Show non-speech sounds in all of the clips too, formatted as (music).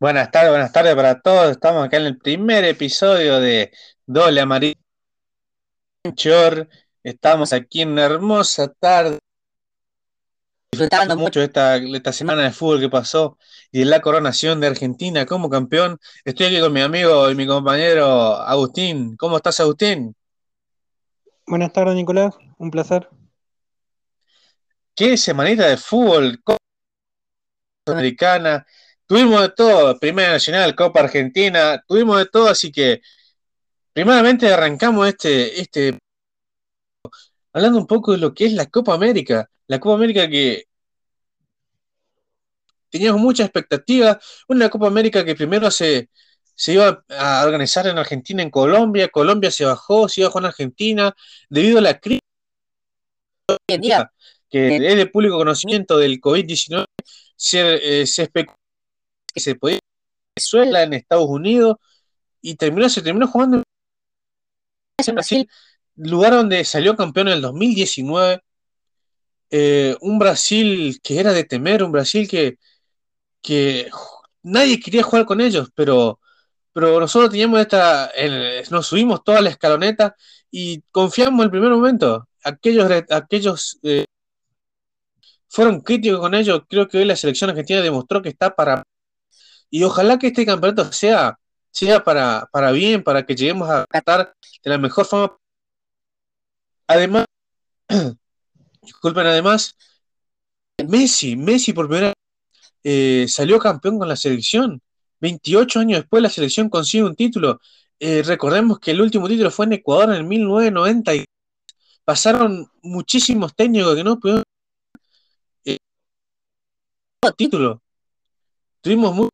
Buenas tardes, buenas tardes para todos. Estamos acá en el primer episodio de Doble Amarillo. Estamos aquí en una hermosa tarde, disfrutando mucho de esta, esta semana de fútbol que pasó y de la coronación de Argentina como campeón. Estoy aquí con mi amigo y mi compañero Agustín. ¿Cómo estás, Agustín? Buenas tardes, Nicolás. Un placer. ¿Qué semanita de fútbol? Americana. Tuvimos de todo, Primera Nacional, Copa Argentina, tuvimos de todo, así que primeramente arrancamos este, este hablando un poco de lo que es la Copa América. La Copa América que teníamos mucha expectativa, una Copa América que primero se, se iba a organizar en Argentina, en Colombia, Colombia se bajó, se bajó en Argentina, debido a la crisis que es de público conocimiento del COVID-19, se, eh, se especuló que se podía Venezuela, en Estados Unidos, y terminó, se terminó jugando en Brasil, lugar donde salió campeón en el 2019. Eh, un Brasil que era de temer, un Brasil que, que nadie quería jugar con ellos, pero, pero nosotros teníamos esta, nos subimos toda la escaloneta y confiamos en el primer momento. Aquellos, aquellos eh, fueron críticos con ellos. Creo que hoy la selección argentina demostró que está para y ojalá que este campeonato sea, sea para, para bien, para que lleguemos a tratar de la mejor forma. Además, (clears throat) disculpen, además, Messi, Messi por primera vez eh, salió campeón con la selección. 28 años después la selección consigue un título. Eh, recordemos que el último título fue en Ecuador en el 1990 y pasaron muchísimos técnicos que no pudieron eh, título. Tuvimos muy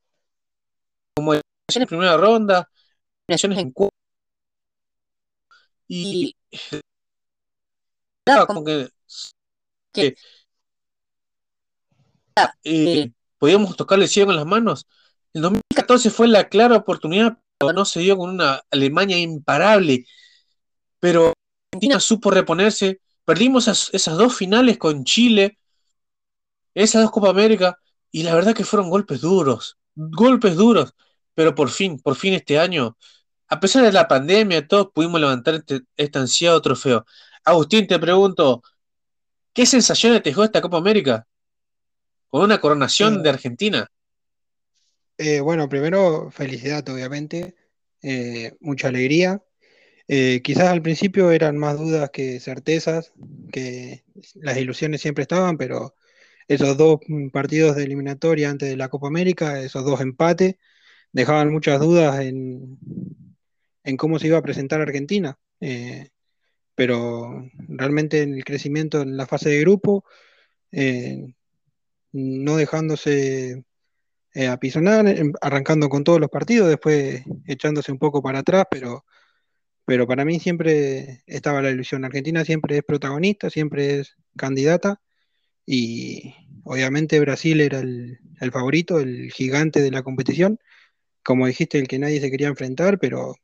como en primera ronda, naciones en y claro, como que, eh, podíamos tocarle el cielo con las manos. El 2014 fue la clara oportunidad, pero no se dio con una Alemania imparable. Pero Argentina supo reponerse. Perdimos esas, esas dos finales con Chile, esas dos Copa América, y la verdad que fueron golpes duros, golpes duros pero por fin, por fin este año, a pesar de la pandemia, todos pudimos levantar este, este ansiado trofeo. Agustín, te pregunto, ¿qué sensaciones te dejó esta Copa América? Con una coronación de Argentina. Eh, bueno, primero, felicidad, obviamente, eh, mucha alegría. Eh, quizás al principio eran más dudas que certezas, que las ilusiones siempre estaban, pero esos dos partidos de eliminatoria antes de la Copa América, esos dos empates, dejaban muchas dudas en, cómo se iba a presentar Argentina. Eh, pero realmente en el crecimiento en la fase de grupo, eh, no dejándose eh, apisonar, arrancando con todos los partidos, después echándose un poco para atrás, pero, pero para mí siempre estaba la ilusión. Argentina siempre es protagonista, siempre es candidata y obviamente Brasil era el favorito, el gigante de la competición como dijiste, el que nadie se quería enfrentar, pero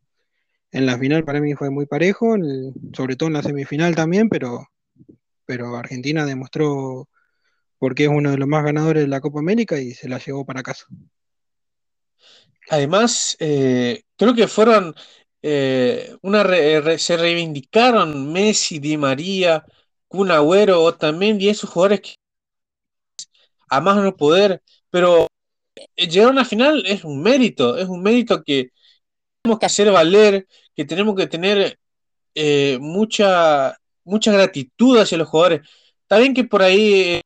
en la final para mí fue muy parejo, sobre todo en la semifinal también, pero, pero Argentina demostró por qué es uno de los más ganadores de la Copa América y se la llevó para casa. Además, eh, creo que fueron, eh, una se reivindicaron Messi, Di María, Kun Agüero, también y esos jugadores que a más no poder, pero eh, llegar a una final es un mérito, es un mérito que tenemos que hacer valer, que tenemos que tener eh, mucha, mucha gratitud hacia los jugadores. Está bien que por ahí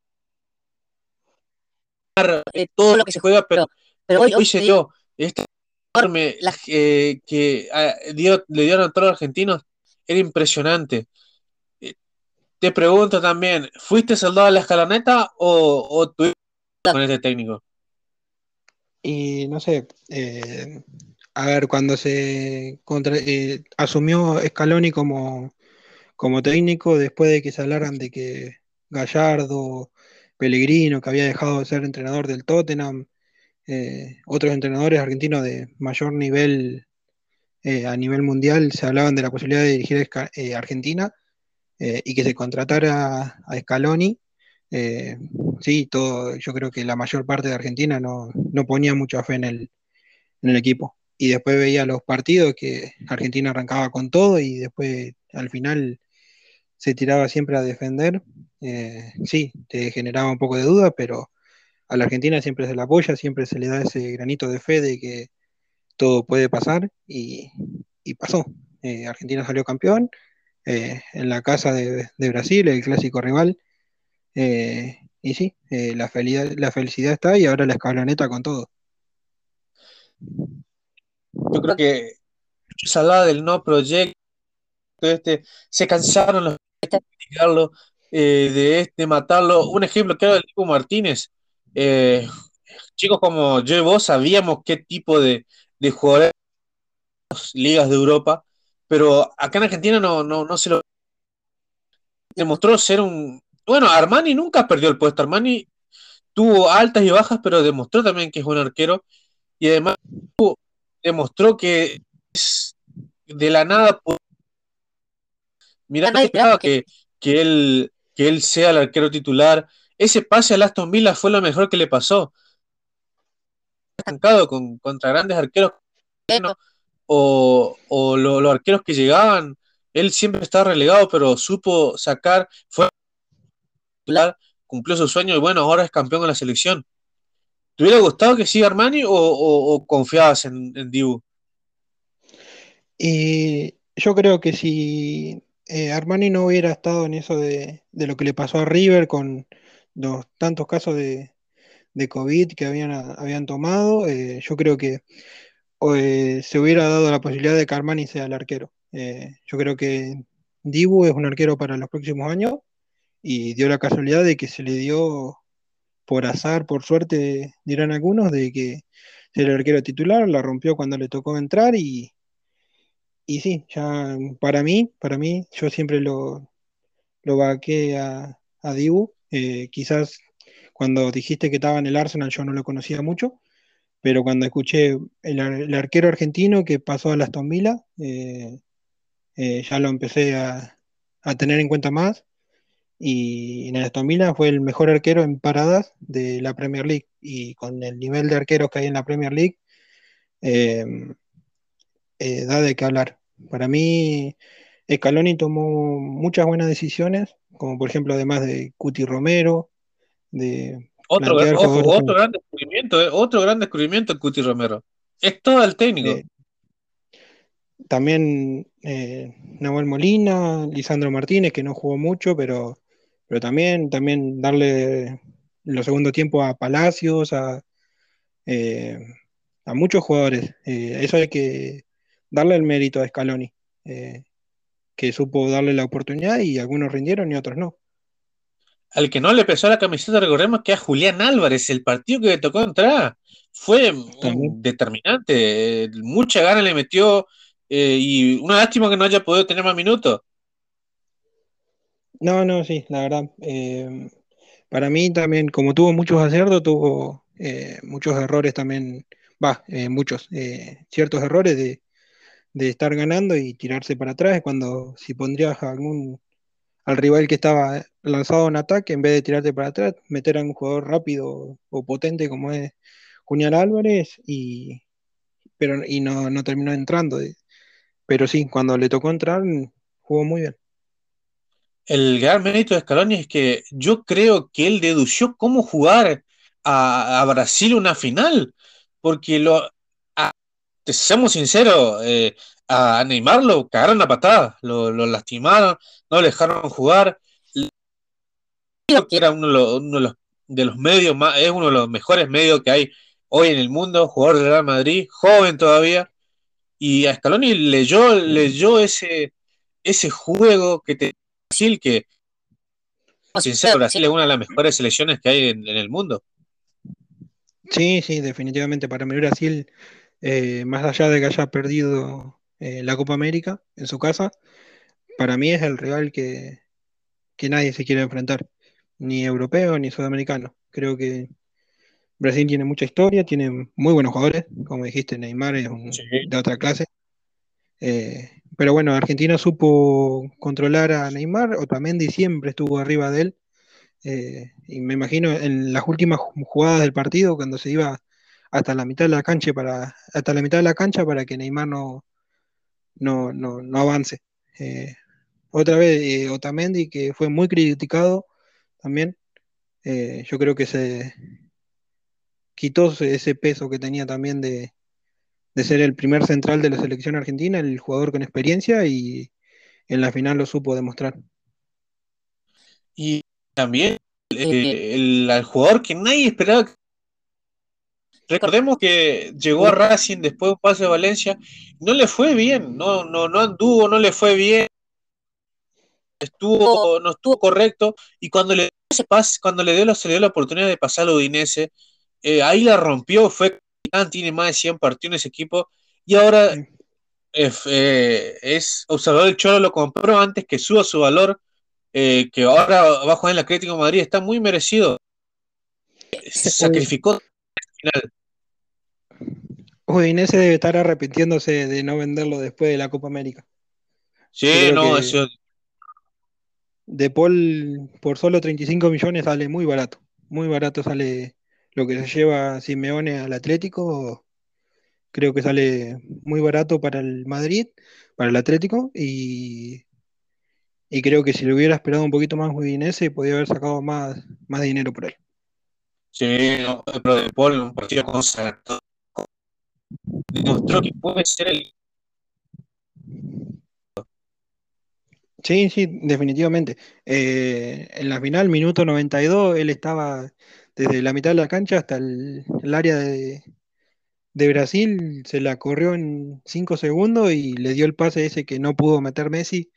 eh, todo lo que se juega, pero, pero hoy, se dio este enorme que ah, dio, le dieron a todos los argentinos, era impresionante. Te pregunto también, ¿fuiste soldado de la escaloneta o, o tuviste con este técnico? Y no sé, eh, a ver, cuando se eh, asumió Scaloni como, como técnico, después de que se hablaran de que Gallardo, Pellegrino, que había dejado de ser entrenador del Tottenham, eh, otros entrenadores argentinos de mayor nivel a nivel mundial se hablaban de la posibilidad de dirigir Argentina y que se contratara a Scaloni eh, sí, todo, yo creo que la mayor parte de Argentina no, ponía mucha fe en el, en el equipo. Y después veía los partidos que Argentina arrancaba con todo y después al final se tiraba siempre a defender. Eh, sí, te generaba un poco de duda, pero a la Argentina siempre se la apoya, siempre se le da ese granito de fe de que todo puede pasar y, pasó. Eh, Argentina salió campeón en la casa de, Brasil, el clásico rival. Y sí, la, felicidad, la felicidad está y ahora la escaloneta con todo. Yo creo que se hablaba del no proyecto, este, se cansaron los de eh, este matarlo. Un ejemplo claro del Diego Martínez. Eh, chicos como yo y vos sabíamos qué tipo de, de jugadores ligas de Europa, pero acá en Argentina no, no, no se lo demostró ser un. Bueno, Armani nunca perdió el puesto. Armani tuvo altas y bajas, pero demostró también que es un arquero y además demostró que de la nada. Mira, esperaba que, que, él, que él sea el arquero titular. Ese pase a Aston Villa fue lo mejor que le pasó. Estancado con, contra grandes arqueros o, o los arqueros que llegaban. Él siempre estaba relegado, pero supo sacar, fue titular, cumplió su sueño y bueno, ahora es campeón de la selección. ¿Te hubiera gustado que siga Armani o, confiabas en, Dibu? Y yo creo que si eh, Armani no hubiera estado en eso de, lo que le pasó a River con los tantos casos de, COVID que habían, habían tomado, eh, yo creo que eh, se hubiera dado la posibilidad de que Armani sea el arquero. yo creo que Dibu es un arquero para los próximos años y dio la casualidad de que se le dio por azar, por suerte, dirán algunos, de que el arquero titular, la rompió cuando le tocó entrar y, y sí, ya para mí, para mí, yo siempre lo, lo vaqué a, a Dibu. Eh, quizás cuando dijiste que estaba en el Arsenal yo no lo conocía mucho, pero cuando escuché el, arquero argentino que pasó a las Aston eh, eh, ya lo empecé a, a tener en cuenta más y en el Aston Villa fue el mejor arquero en paradas de la Premier League y con el nivel de arqueros que hay en la Premier League em, eh, da de qué hablar. Para mí Scaloni tomó muchas buenas decisiones, como por ejemplo además de Cuti Romero, de otro, otro gran descubrimiento, eh, otro gran descubrimiento Cuti Romero. Es todo el técnico. también eh, Nahuel Molina, Lisandro Martínez, que no jugó mucho, pero pero también, también darle los segundo tiempo a Palacios, a, eh, a muchos jugadores. Eh, eso hay que darle el mérito a Scaloni, eh, que supo darle la oportunidad y algunos rindieron y otros no. Al que no le pesó la camiseta, recordemos que a Julián Álvarez, el partido que le tocó entrar, fue determinante. Mucha gana le metió y una lástima que no haya podido tener más minutos. No, no, sí, la verdad. Eh, para mí también, como tuvo muchos aciertos, tuvo eh, muchos errores también, va, eh, muchos, ciertos errores de, estar ganando y tirarse para atrás. Cuando si pondrías algún al rival que estaba lanzado en ataque, en vez de tirarte para atrás, meter a un jugador rápido o potente como es Julián Álvarez y pero y no, no terminó entrando. Pero sí, cuando le tocó entrar, jugó muy bien el gran mérito de Scaloni es que yo creo que él dedució cómo jugar a, Brasil una final, porque lo, seamos sinceros, eh, a Neymar lo cagaron a patada, lo, lastimaron, no le dejaron jugar. Creo que era uno de los, de los, medios más, es uno de los mejores medios que hay hoy en el mundo, jugador del Real Madrid, joven todavía, y a Scaloni leyó, leyó ese, ese juego que te Brasil, que, sincero, Brasil es una de las mejores selecciones que hay en, el mundo. Sí, sí, definitivamente. Para mí Brasil, eh, más allá de que haya perdido eh, la Copa América en su casa, para mí es el rival que, nadie se quiere enfrentar, ni europeo ni sudamericano. Creo que Brasil tiene mucha historia, tiene muy buenos jugadores, como dijiste, Neymar es de otra clase. Eh, pero bueno, Argentina supo controlar a Neymar, Otamendi siempre estuvo arriba de él. Eh, y me imagino en las últimas jugadas del partido, cuando se iba hasta la mitad de la cancha para, hasta la mitad de la cancha para que Neymar no, no, no, no avance. Eh, otra vez, eh, Otamendi, que fue muy criticado también, yo creo que se quitó ese peso que tenía también de, de ser el primer central de la selección argentina, el jugador con experiencia y en la final lo supo demostrar. Y también el, el, jugador que nadie esperaba. Recordemos que llegó a Racing después de un pase de Valencia, no le fue bien, no, no, no anduvo, no le fue bien, estuvo, no estuvo correcto, y cuando le ese pase, cuando le dio, se le dio la oportunidad de pasar a Udinese, eh, ahí la rompió, fue tiene más de 100 partidos en ese equipo, y ahora eh, es observador el Cholo lo compró antes que suba su valor, eh, que ahora va a jugar en el Atlético de Madrid, está muy merecido. Se sacrificó al final. Udinese debe estar arrepintiéndose de no venderlo después de la Copa América. Sí, no, eso. De Paul por solo 35 millones sale muy barato. Muy barato sale lo que se lleva Simeone al Atlético. Creo que sale muy barato para el Madrid, para el Atlético. Y, y creo que si le hubiera esperado un poquito más Udinese, podía haber sacado más, más dinero por él. Sí, no, pero De Paul un partido con demostró que puede ser el. Sí, sí, definitivamente. Eh, en la final, minuto 92, él estaba desde la mitad de la cancha hasta el, el área de, de, Brasil, se la corrió en 5 segundos y le dio el pase ese que no pudo meter Messi,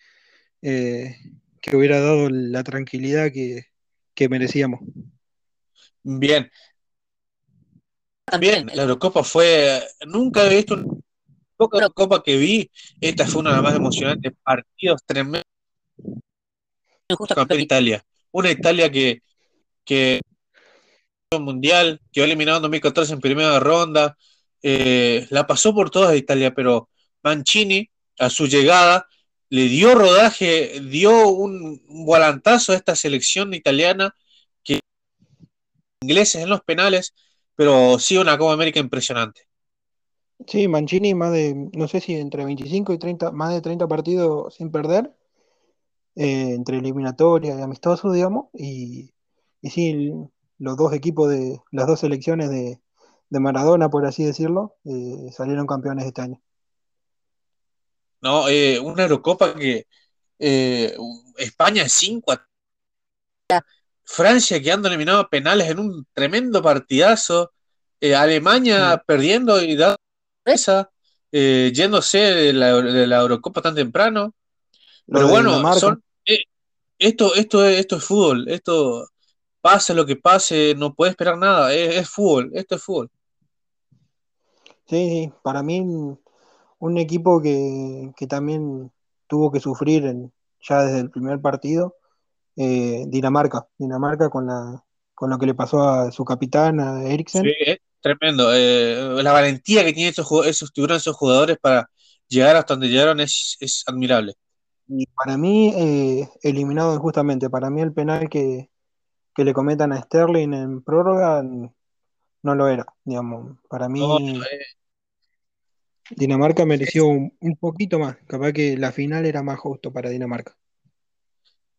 eh, que hubiera dado la tranquilidad que, que merecíamos. Bien, también la Eurocopa fue, nunca he visto una Eurocopa que vi, esta fue una de las más emocionantes, partidos tremendos. Campeón Italia, una Italia que, que mundial, que eliminado en 2014 en primera ronda, eh, la pasó por todas Italia, pero Mancini a su llegada le dio rodaje, dio un, volantazo a esta selección italiana que ingleses en los penales pero sí una Copa América impresionante. Sí, Mancini más de, no sé si entre 25 y 30, más de 30 partidos sin perder, eh, entre eliminatoria y amistosos, digamos, y, y sí, los dos equipos de, las dos selecciones de, de Maradona, por así decirlo, eh, salieron campeones este año. No, eh, una Eurocopa que eh, España 5 Francia quedando eliminado a penales en un tremendo partidazo, eh, Alemania sí. perdiendo y dando esa, eh, yéndose de la, de la, Eurocopa tan temprano. Pero bueno, son, eh, esto, esto, es, esto es fútbol, esto pase lo que pase, no puede esperar nada, es, es fútbol, esto es fútbol. Sí, sí, para mí un equipo que, que también tuvo que sufrir en, ya desde el primer partido eh, Dinamarca, Dinamarca con, la, con lo que le pasó a su capitán, a Eriksen. Sí, es tremendo. Eh, la valentía que tienen esos, esos tiburones, esos jugadores para llegar hasta donde llegaron es, es admirable. Y para mí, eh, eliminado injustamente, para mí el penal que, que, le cometan a Sterling en prórroga no lo era, digamos. Para mí, no, eh. Dinamarca mereció un, un poquito más, capaz que la final era más justo para Dinamarca.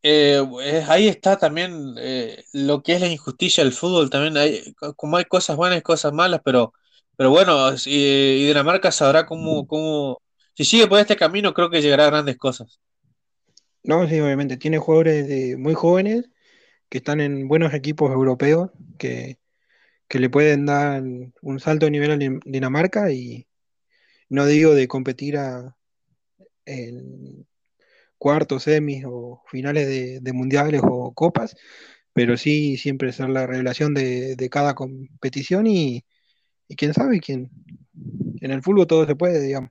Eh, ahí está también eh, lo que es la injusticia del fútbol, también hay, como hay cosas buenas y cosas malas, pero, pero bueno, y, y Dinamarca sabrá cómo, cómo, si sigue por este camino, creo que llegará a grandes cosas. No, sí, obviamente, tiene jugadores de, muy jóvenes que están en buenos equipos europeos que, que le pueden dar un salto de nivel a Dinamarca y no digo de competir a, en, cuartos, semis o finales de, de, mundiales o copas, pero sí siempre ser la revelación de, de cada competición y, y, quién sabe, quién en el fútbol todo se puede, digamos.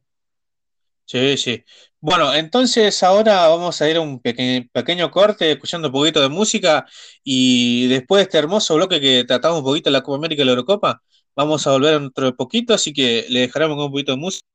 Sí, sí. Bueno, entonces ahora vamos a ir a un peque pequeño corte, escuchando un poquito de música y después de este hermoso bloque que tratamos un poquito de la Copa América y la Eurocopa, vamos a volver dentro de poquito, así que le dejaremos con un poquito de música.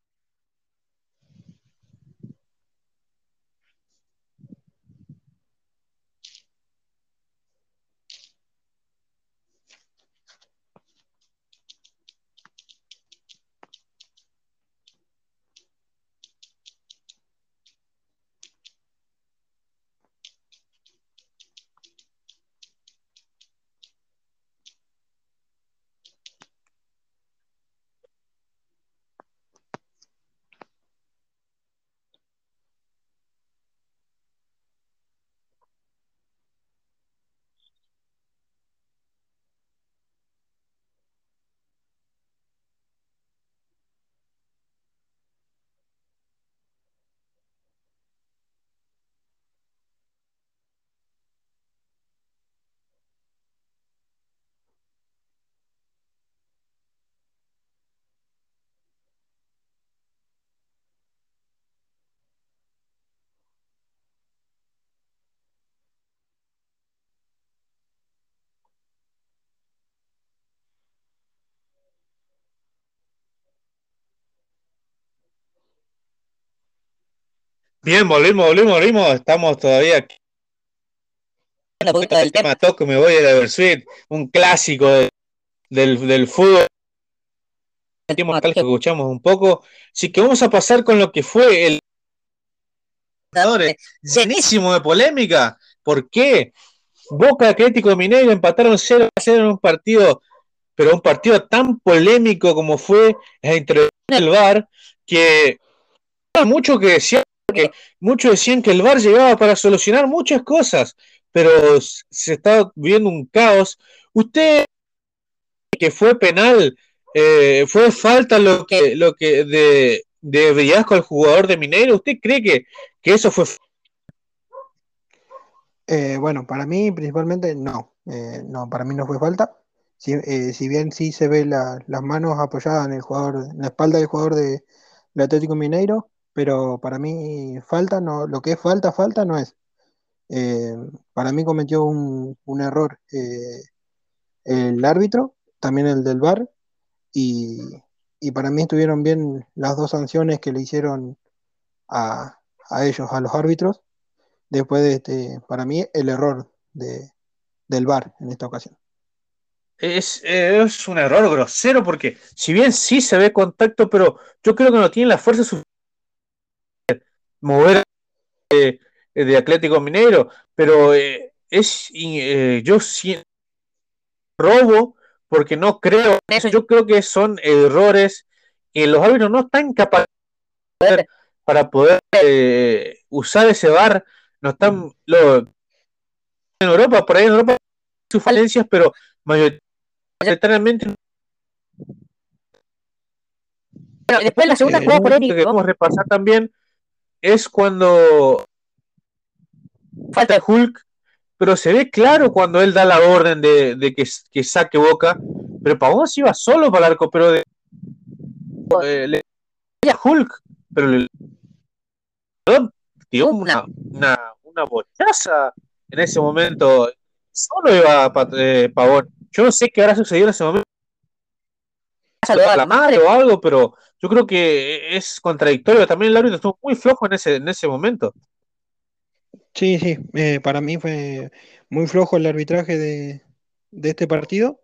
Bien, volvimos, volvimos, volvimos. Estamos todavía aquí. Un poquito del tema. Toco, me voy a la Eversweet, un clásico de- del, del fútbol. Último nostalgia que escuchamos un poco. Así que vamos a pasar con lo que fue el llenísimo de polémica. ¿Por qué? Boca Atlético de Mineiro empataron 0 a 0 en un partido, pero un partido tan polémico como fue la introducción del VAR, que mucho que decían muchos decían que el VAR llegaba para solucionar muchas cosas, pero se está viendo un caos. Usted que fue penal, eh, fue falta lo que lo que de, de Villasco al jugador de Mineiro, ¿usted cree que, que eso fue Eh, bueno, para mí principalmente no. Eh, no, para mí no fue falta. Si, eh, si bien sí se ve la- las manos apoyadas en el jugador, en la espalda del jugador de, Atlético Mineiro, pero para mí falta no, lo que es falta, falta no es. Eh, para mí cometió un, un error eh, el árbitro, también el del VAR, y, y para mí estuvieron bien las dos sanciones que le hicieron a, a ellos, a los árbitros, después de este, para mí, el error de, del VAR en esta ocasión. Es, es un error grosero porque si bien sí se ve contacto, pero yo creo que no tiene la fuerza suficiente mover eh, de Atlético Mineiro, pero eh, es eh, yo siento robo porque no creo. Eso, yo creo que son errores que los árbitros no están capacitados para poder eh, usar ese VAR, no están lo, en Europa, por ahí en Europa sus falencias, pero mayoritariamente Bueno, después la segunda Eh, jugada queremos repasar también es cuando falta Hulk, pero se ve claro cuando él da la orden de, de que, que saque boca, pero Pavón se iba solo para el arco, pero de, eh, le a Hulk, pero le tiró una, una, una bochaza en ese momento, solo iba eh, Pavón. Yo no sé qué habrá sucedido en ese momento, a la madre. o algo, pero yo creo que es contradictorio. También el árbitro estuvo muy flojo en ese, en ese momento. Sí, sí, eh, para mí fue muy flojo el arbitraje de, de este partido.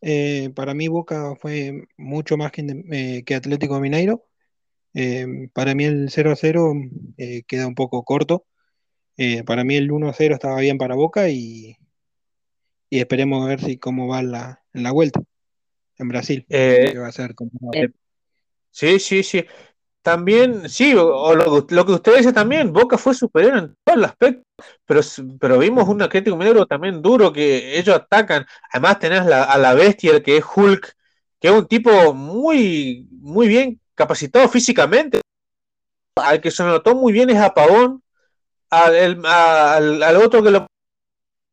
Eh, para mí Boca fue mucho más que, eh, que Atlético Mineiro. Eh, para mí el 0 a 0 eh, queda un poco corto. Eh, para mí el 1 a 0 estaba bien para Boca y, y esperemos a ver si cómo va en la, en la vuelta en Brasil, Eh, que va a ser como- Eh, Sí, sí, sí. También, sí, o, lo, lo que usted dice también, Boca fue superior en todo el aspecto, pero, pero vimos un Atlético Mineiro también duro que ellos atacan. Además tenés la- a la bestia que es Hulk, que es un tipo muy, muy bien capacitado físicamente. Al que se notó muy bien es a Pavón, al, el- al, al otro que lo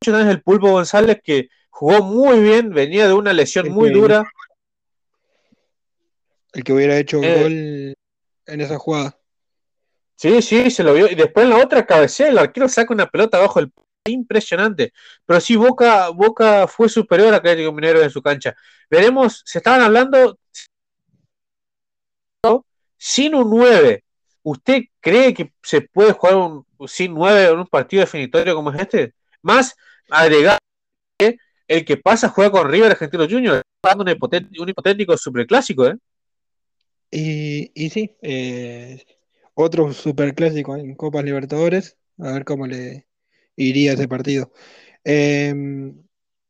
es el Pulpo González, que jugó muy bien, venía de una lesión muy dura. El que hubiera hecho Eh. gol en esa jugada. Sí, sí, se lo vio. Y después en la otra cabecea, el arquero saca una pelota abajo del impresionante. Pero sí, Boca, Boca fue superior a Atlético Minero en su cancha. Veremos, se estaban hablando sin un 9. ¿Usted cree que se puede jugar un, sin 9 en un partido definitorio como es este? Más agregar que el que pasa juega con River Argentino Junior, jugando un hipotético, un hipotético superclásico, ¿eh? Y, y sí, eh, otro superclásico en Copas Libertadores, a ver cómo le iría ese partido. Eh,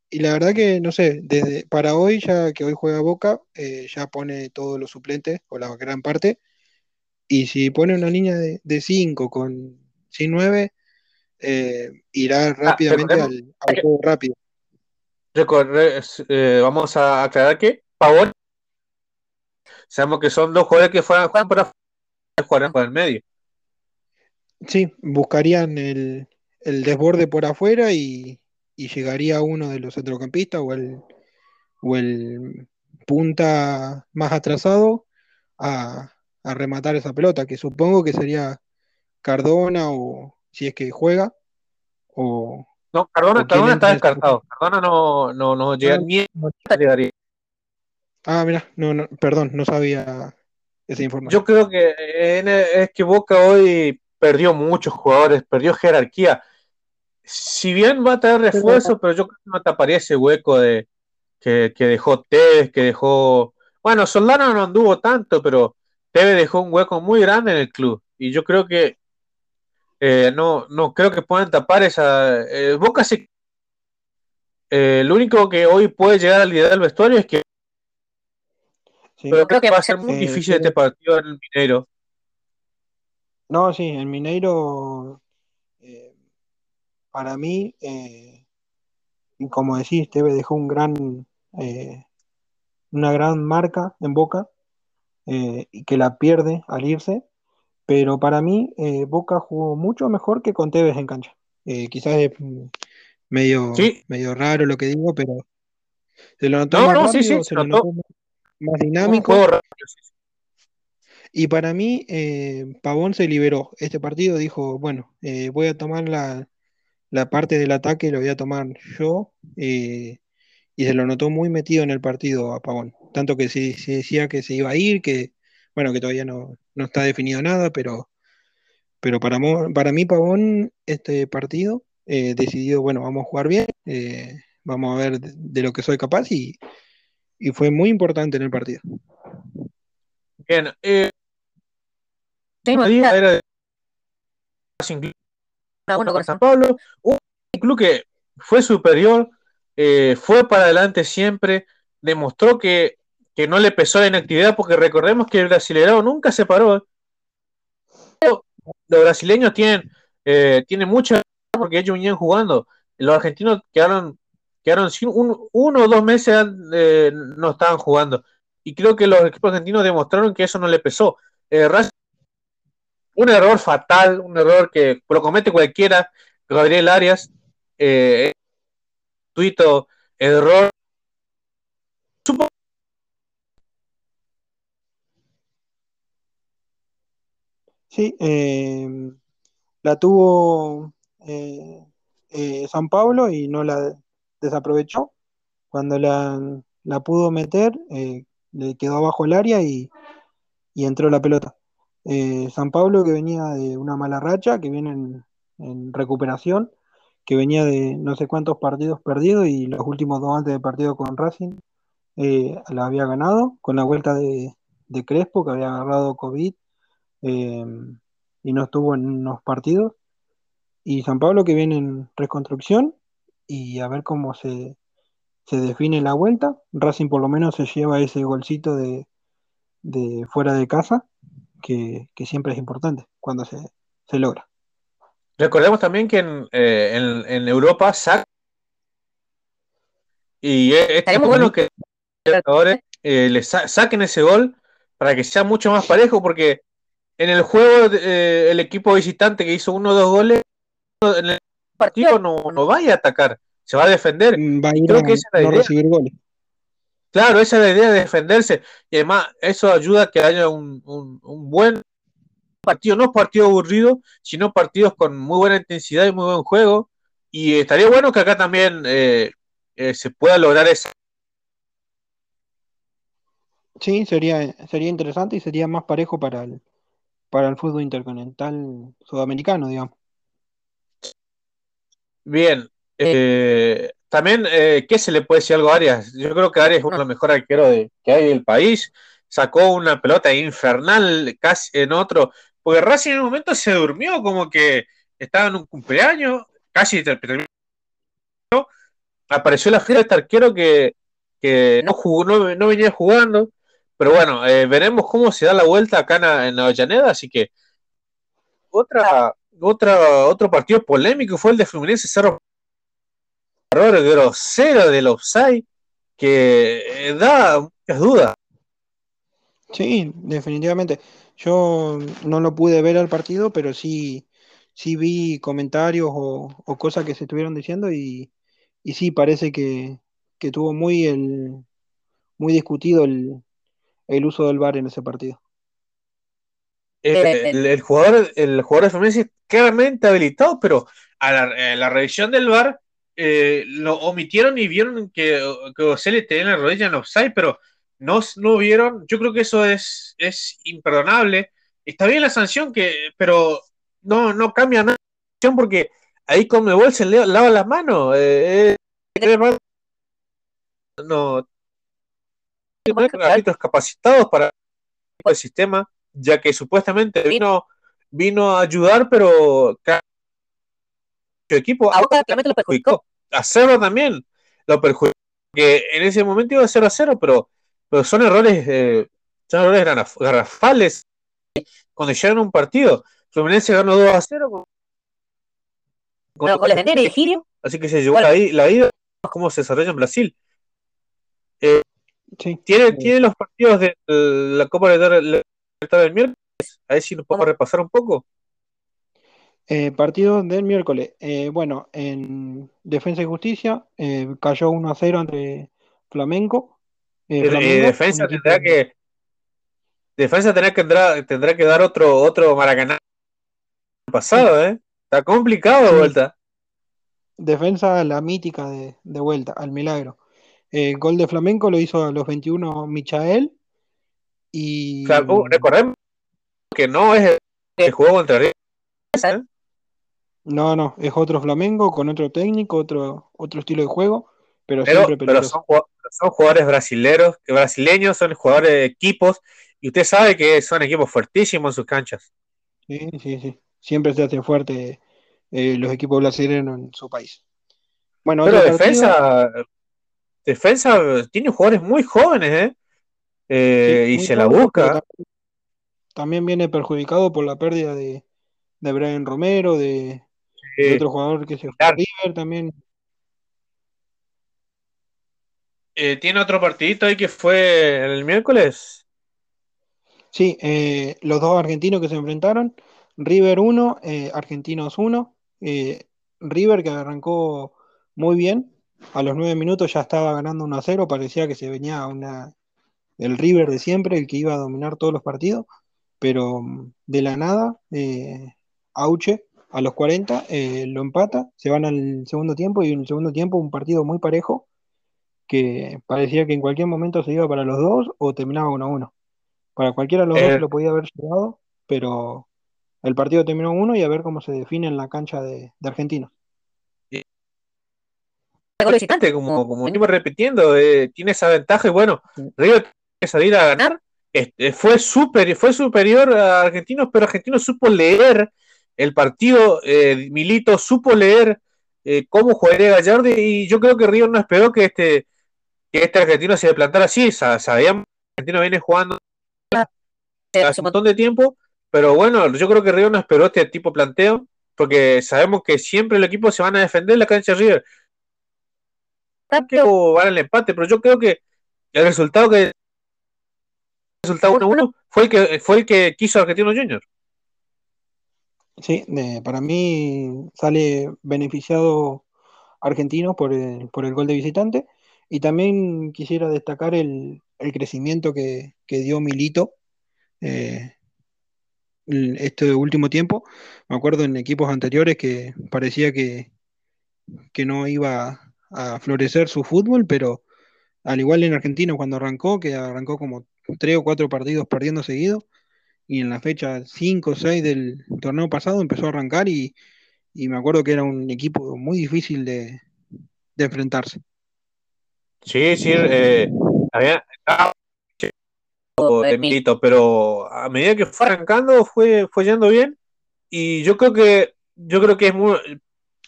y la verdad que, no sé, desde para hoy, ya que hoy juega Boca, eh, ya pone todos los suplentes, o la gran parte, y si pone una línea de 5 con sin 9, eh, irá rápidamente recordemos al, al juego rápido. Recorre- eh, vamos a aclarar que Pavón, sabemos que son dos jugadores que fueran, juegan por afuera, jugarán por el medio. Sí, buscarían el, el desborde por afuera y, y llegaría uno de los centrocampistas o el, o el punta más atrasado a, a rematar esa pelota, que supongo que sería Cardona o si es que juega, o, No, Cardona, ¿O quién Cardona está descartado. Cardona no, no, no llega Ah, ni llegaría. Ah, mira, no, no, perdón, no sabía esa información. Yo creo que en- es que Boca hoy perdió muchos jugadores, perdió jerarquía. Si bien va a tener refuerzo, pero yo creo que no taparía ese hueco de que, que dejó Tevez, que dejó. Bueno, Soldano no anduvo tanto, pero Tevez dejó un hueco muy grande en el club. Y yo creo que eh, no, no creo que puedan tapar esa. Eh, Boca sí. Eh, lo único que hoy puede llegar a liderar el vestuario es que. Sí. Pero creo que va a ser Eh, muy difícil sí. este partido en el Mineiro. No, sí, el Mineiro, eh, para mí, eh, como decís, Tevez dejó un gran, eh, una gran marca en Boca eh, y que la pierde al irse, pero para mí eh, Boca jugó mucho mejor que con Tevez en cancha. Eh, quizás es medio, Sí. medio raro lo que digo, pero se lo notó No, más no, sí, rápido, sí, se se lo notó. notó más dinámico. Y para mí, eh, Pavón se liberó. Este partido dijo, bueno, eh, voy a tomar la, la parte del ataque, lo voy a tomar yo. eh, y se lo notó muy metido en el partido a Pavón. Tanto que se, se decía que se iba a ir, que, bueno, que todavía no, no está definido nada, pero, pero para, para mí Pavón, este partido, decidió, bueno, vamos a jugar bien, vamos a ver de, de lo que soy capaz y, y fue muy importante en el partido. Bien, eh, día era de Racing Club a uno con con San Pablo, un club que fue superior, eh, fue para adelante siempre, demostró que, que no le pesó la inactividad, porque recordemos que el brasileño nunca se paró. Los brasileños tienen, eh, tienen mucha porque ellos venían jugando. Los argentinos quedaron, quedaron sin un- uno o dos meses eh, no estaban jugando. Y creo que los equipos argentinos demostraron que eso no le pesó. Eh, un error fatal, un error que lo comete cualquiera, Gabriel Arias, eh, tuito, error. Sí, eh, la tuvo eh, San Pablo y no la desaprovechó. Cuando la, la pudo meter, eh, le quedó abajo el área y, y entró la pelota. Eh, San Pablo que venía de una mala racha, que viene en, recuperación, que venía de no sé cuántos partidos perdidos y los últimos dos antes del partido con Racing eh, la había ganado con la vuelta de, de Crespo, que había agarrado COVID y no estuvo en unos partidos. Y San Pablo que viene en reconstrucción y a ver cómo se, se define la vuelta. Racing por lo menos se lleva ese golcito de, de fuera de casa, que, que siempre es importante cuando se, se logra. Recordemos también que en, eh, en, en Europa saca y es, es bueno que los jugadores eh, le sa- saquen ese gol para que sea mucho más parejo, porque en el juego eh, el equipo visitante que hizo uno o dos goles en el partido no, no vaya a atacar, se va a defender. Va a ir creo a que esa es la no idea. recibir goles. Claro, esa es la idea de defenderse. Y además, eso ayuda a que haya un, un- un buen partido, no partido aburrido, sino partidos con muy buena intensidad y muy buen juego. Y estaría bueno que acá también eh, eh, se pueda lograr esa. Sí, sería, sería interesante y sería más parejo para el, para el fútbol intercontinental sudamericano, digamos. Bien. eh, también, eh, ¿qué se le puede decir algo a Arias? Yo creo que Arias es uno de los mejores arqueros de- que hay del país. Sacó una pelota infernal casi en otro. Porque Racing en un momento se durmió, como que estaba en un cumpleaños, casi ter- terminó. Apareció la fila de este arquero que, que no jugó, no, no venía jugando. Pero bueno, eh, veremos cómo se da la vuelta acá en, en Avellaneda. Así que otra, otra, otro partido polémico fue el de Fluminense Cerro error grosero del offside que eh, da muchas dudas. Sí, definitivamente. Yo no lo pude ver al partido, pero sí, sí vi comentarios o, cosas que se estuvieron diciendo y, y sí parece que, que tuvo muy el, muy discutido el, el uso del VAR en ese partido. Eh, el, el jugador, el jugador de Fluminense claramente habilitado, pero a la, a la revisión del VAR eh, lo omitieron y vieron que, que Ocelli tenía la rodilla en offside, pero no, no vieron. Yo creo que eso es, es imperdonable. Está bien la sanción, que, pero no, no cambia nada porque ahí Conmebol se le- lava las manos. eh, eh, no, árbitros capacitados para el sistema, ya que supuestamente vino, vino a ayudar, pero cada equipo A Boca claramente lo perjudicó. A Cerro también lo perjudicó. Que en ese momento iba a 0 a 0, pero, pero son errores, eh, son errores garraf- garrafales cuando llegan a un partido. Fluminense ganó 2 a 0, con- con- Los goles de Nere y de Girio. así que se llevó Bueno. la, ida. cómo se desarrolla en Brasil. Sí. Tiene, Eh, tiene los partidos de la Copa Libertadores del miércoles. A ver si nos podemos repasar un poco. Eh, partido del miércoles. Eh, bueno, en Defensa y Justicia eh, cayó 1 a 0 entre Flamenco. Eh, Eh, Flamengo, defensa tendrá que defensa tendrá que tendrá, tendrá que dar otro otro Maracaná pasado, ¿eh? Está complicado de vuelta. Defensa la mítica de, de vuelta, al milagro. El gol de Flamenco lo hizo a los 21 Michael. Y uh, recordemos que no es el que jugó contra River, ¿eh? no, no, es otro Flamengo con otro técnico, otro, otro estilo de juego, pero, pero, siempre pero son, son jugadores brasileros, que brasileños son jugadores de equipos, y usted sabe que son equipos fuertísimos en sus canchas. Sí, sí, sí. Siempre se hace fuerte eh, los equipos brasileños en su país. Bueno, Pero partido- defensa, defensa tiene jugadores muy jóvenes, ¿eh? Eh, Sí, y se la busca. También viene perjudicado por la pérdida de, de Brian Romero, de, de otro jugador que se fue a claro. River también. eh, tiene otro partidito ahí que fue el miércoles. Sí, eh, los dos argentinos que se enfrentaron, River 1, eh, Argentinos 1. eh, River que arrancó muy bien, a los 9 minutos ya estaba ganando 1 a 0, parecía que se venía una, el River de siempre, el que iba a dominar todos los partidos, pero mm, de la nada, eh, Auche a los 40 eh, lo empata, se van al segundo tiempo y en el segundo tiempo un partido muy parejo que parecía que en cualquier momento se iba para los dos o terminaba 1 a 1. Para cualquiera de los dos Eh. se lo podía haber llevado, pero el partido terminó 1 y a ver cómo se define en la cancha de, de visitante. Como, como venimos repitiendo, eh, tiene esa ventaja y bueno. River que salir a ganar. Este, fue, super, fue superior a Argentinos, pero Argentinos supo leer el partido. eh, Milito supo leer eh, cómo jugaría Gallardo y yo creo que River no esperó que este, que este argentino se plantara así. Sa- Sabíamos que Argentino viene jugando Se- hace un montón de tiempo, pero bueno, yo creo que River no esperó este tipo de planteo, porque sabemos que siempre el equipo se van a defender en la cancha de River, que o van al empate, pero yo creo que el resultado que resultado 1-1 fue el que fue el que quiso Argentino Junior. Sí, de- para mí sale beneficiado Argentinos por el, por el gol de visitante y también quisiera destacar el, el crecimiento que, que dio Milito eh, este último tiempo. Me acuerdo en equipos anteriores que parecía que, que no iba a florecer su fútbol, pero al igual en Argentina cuando arrancó, que arrancó como tres o cuatro partidos perdiendo seguido, y en la fecha 5 o 6 del torneo pasado empezó a arrancar y, y me acuerdo que era un equipo muy difícil de, de enfrentarse. Sí, sí, eh, había ah, de Milito, pero a medida que fue arrancando fue, fue yendo bien y yo creo que yo creo que es muy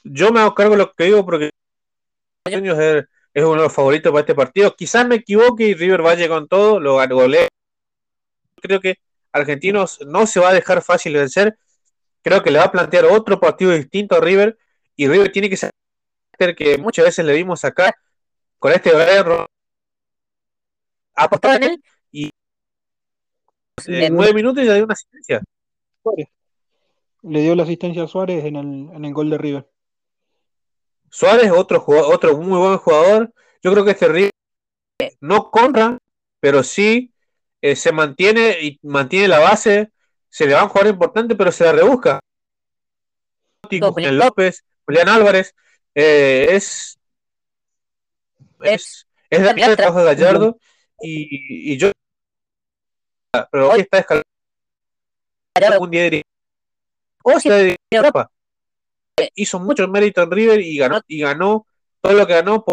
yo me hago cargo de lo que digo porque Juniors es, es uno de los favoritos para este partido. Quizás me equivoque y River vaya con todo, lo golea. Creo que Argentinos no se va a dejar fácil vencer. Creo que le va a plantear otro partido distinto a River y River tiene que ser que muchas veces le vimos acá con este Brian apostaba en él. en nueve minutos y ya dio una asistencia. Le dio la asistencia a Suárez en el, en el gol de River. Suárez, otro jugador, otro muy buen jugador. Yo creo que este River no corra, pero sí eh, se mantiene y mantiene la base. Se le va a un jugador importante, pero se la rebusca. Julián López, Julián Álvarez, eh, es, es, es la el trabajo de Gallardo y, y yo pero hoy está escalando un día o Ciudad de Europa. Hizo mucho mérito en River y ganó, y ganó todo lo que ganó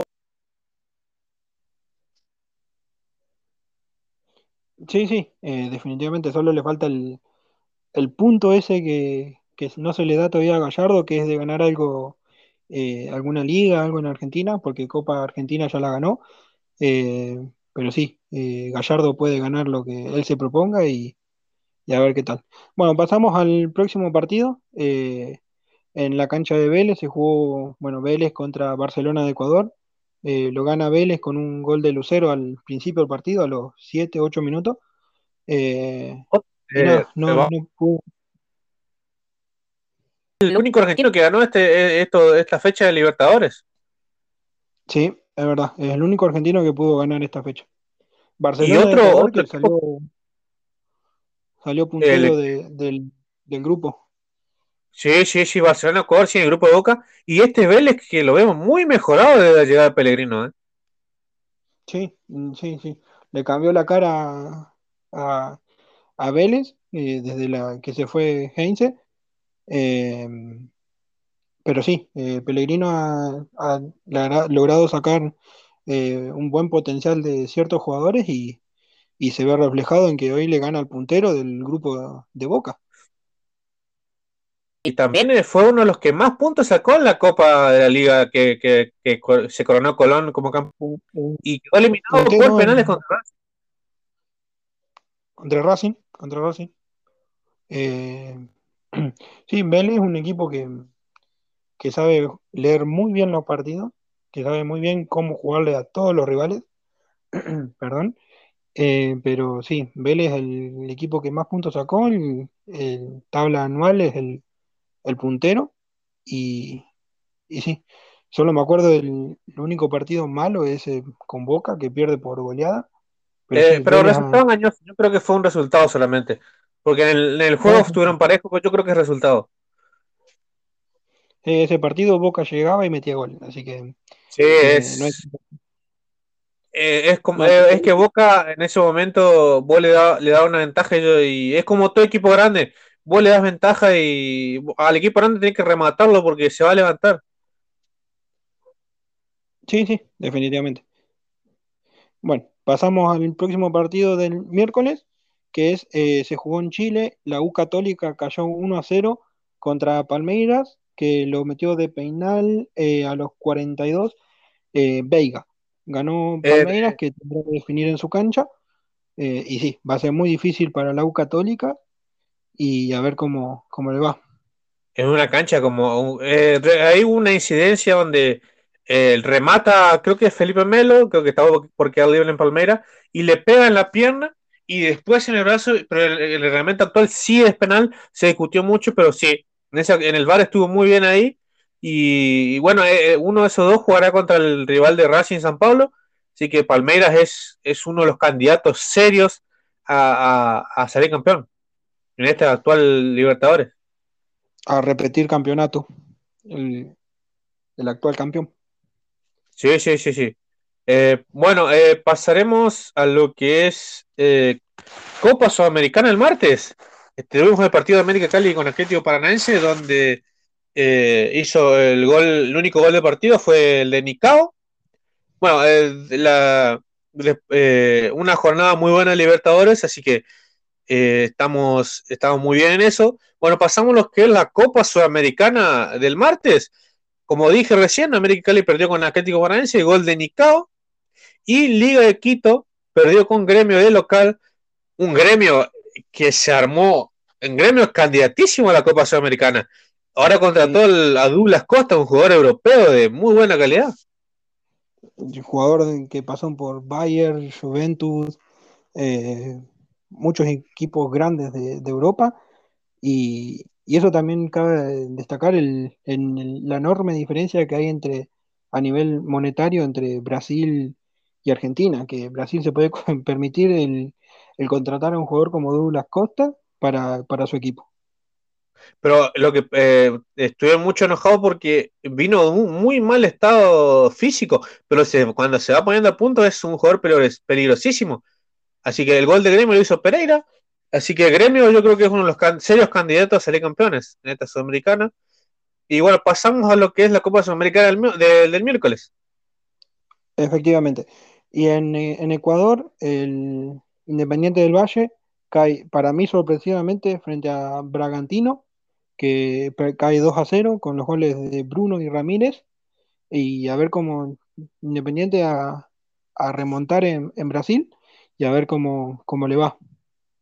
Sí, sí, eh, definitivamente solo le falta el, punto ese que, no se le da todavía a Gallardo, que es de ganar algo, eh, alguna liga, algo en Argentina, porque Copa Argentina ya la ganó. Eh, pero sí, Gallardo puede ganar lo que él se proponga y, y a ver qué tal. Bueno, pasamos al próximo partido. En la cancha de Vélez se jugó, bueno, Vélez contra Barcelona de Ecuador. Eh, lo gana Vélez con un gol de Lucero al principio del partido, a los 7, 8 minutos. Eh, y eh, no, no pudo- el único argentino que ganó este, esto, esta fecha de Libertadores. Sí, es verdad, es el único argentino que pudo ganar esta fecha. Barcelona de otro- Ecuador otro que salió, salió puntero de- del, del grupo. Sí, sí, sí, Barcelona, sí, en el grupo de Boca. Y este Vélez que lo vemos muy mejorado desde la llegada de Pellegrino. ¿eh? Sí, sí, sí. Le cambió la cara a, a Vélez eh, desde la que se fue Heinze. Eh, pero sí, eh, Pellegrino ha, ha logra- logrado sacar eh, un buen potencial de ciertos jugadores y, y se ve reflejado en que hoy le gana al puntero del grupo de Boca. Y también eh, fue uno de los que más puntos sacó en la Copa de la Liga que, que- se coronó Colón como campeón. Y quedó eliminado por penales en- contra Racing. Contra Racing, contra Racing. Eh, (clears throat) sí, Vélez es un equipo que, que sabe leer muy bien los partidos, que sabe muy bien cómo jugarle a todos los rivales. (clears throat) Perdón. Eh, pero sí, Vélez es el, el equipo que más puntos sacó, el, el tabla anual es el, el puntero. Y, y sí, solo me acuerdo del el único partido malo es eh, con Boca, que pierde por goleada. Pero Eh, sí, pero resultado engañoso. Yo creo que fue un resultado solamente. Porque en el, en el juego estuvieron parejos, pues yo creo que es resultado. eh, ese partido Boca llegaba y metía gol, así que Sí, eh, es, no es como es que Boca en ese momento vos le da, le da una ventaja y es como todo equipo grande. Vos le das ventaja y al equipo grande tiene que rematarlo porque se va a levantar. Sí, sí, definitivamente. Bueno, pasamos al próximo partido del miércoles, que es, eh, se jugó en Chile, la U Católica cayó 1 a 0 contra Palmeiras, que lo metió de penal eh, a los 42, eh, Veiga. Ganó Eh, Palmeiras, que tendrá que definir en su cancha, y sí, va a ser muy difícil para la U Católica, y a ver cómo, cómo le va. En una cancha como eh, hay una incidencia donde eh, remata, creo que es Felipe Melo, creo que estaba por quedar libre en Palmera, y le pega en la pierna y después en el brazo, pero el, el reglamento actual sí es penal, se discutió mucho, pero sí, en, el VAR estuvo muy bien ahí. Y, bueno, eh, uno de esos dos jugará contra el rival de Racing San Pablo, así que Palmeiras es, es uno de los candidatos serios a, a- a salir campeón en este actual Libertadores. A repetir campeonato, el, el actual campeón. Sí, sí, sí, sí. Eh, bueno, eh, pasaremos a lo que es eh, Copa Sudamericana el martes. Este, tuvimos el partido de América Cali con Atlético Paranaense, donde eh, hizo el gol, el único gol del partido fue el de Nicao. Bueno, eh, la, eh, una jornada muy buena de Libertadores, así que eh, estamos, estamos muy bien en eso. Bueno, pasamos a lo que es la Copa Sudamericana del martes. Como dije recién, América Cali perdió con Atlético Paranaense, gol de Nicao. Y Liga de Quito perdió con Gremio de local. Un gremio que se armó. En gremio candidatísimo a la Copa Sudamericana. Ahora contrató el- a Douglas Costa, un jugador europeo de muy buena calidad. el jugador que pasó por Bayern, Juventus, eh, muchos equipos grandes de, de Europa, y, y eso también cabe destacar el, en el- la enorme diferencia que hay entre a nivel monetario entre Brasil y Argentina, que Brasil se puede (laughs) permitir el, el contratar a un jugador como Douglas Costa para, para su equipo. Pero lo que eh, estuve mucho enojado porque vino un muy mal estado físico, pero cuando se va poniendo a punto es un jugador peligros- peligrosísimo. Así que el gol de Gremio lo hizo Pereira Así que Gremio yo creo que es uno de los serios candidatos a salir campeones en esta Sudamericana. Y bueno, pasamos a lo que es la Copa Sudamericana del, del miércoles. Efectivamente. Y en, Ecuador, el Independiente del Valle cae, para mí sorpresivamente, frente a Bragantino, que cae 2 a 0 con los goles de Bruno y Ramírez. Y a ver cómo Independiente a, remontar en Brasil y a ver cómo, cómo le va.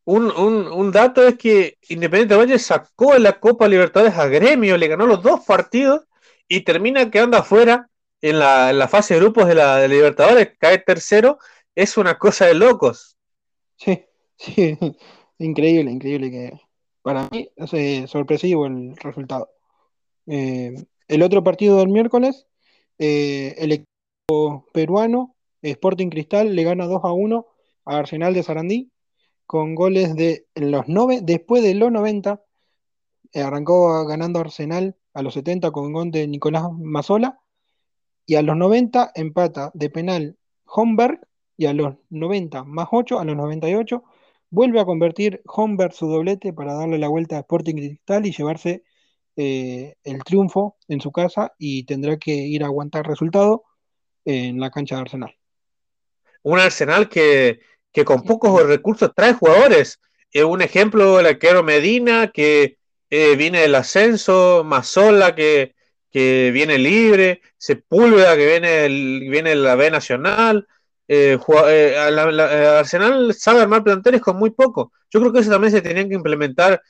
Un, un- un dato es que Independiente Valle sacó en la Copa Libertadores a Gremio, le ganó los dos partidos y termina quedando afuera en la, en la fase de grupos de la, de Libertadores, cae tercero, es una cosa de locos. Sí, (laughs) sí, increíble, increíble que para mí es eh, sorpresivo el resultado. Eh, el otro partido del miércoles, eh, el equipo peruano, Sporting Cristal, le gana 2 a 1 Arsenal de Sarandí con goles de los nove, después de los 90, eh, arrancó ganando Arsenal a los 70 con gol de Nicolás Mazzola y a los 90 empata de penal Homberg y a los 90 más 8, a los 98 vuelve a convertir Homberg su doblete para darle la vuelta a Sporting Cristal y llevarse eh, el triunfo en su casa y tendrá que ir a aguantar resultado en la cancha de Arsenal. Un Arsenal que, que con pocos recursos trae jugadores. Eh, un ejemplo, el arquero Medina, que eh, viene del ascenso, Mazola, que, que viene libre, Sepúlveda, que viene, el- viene de la B Nacional. Eh, eh, la- la- Arsenal sabe armar planteles con muy poco. Yo creo que eso también se tenían que implementar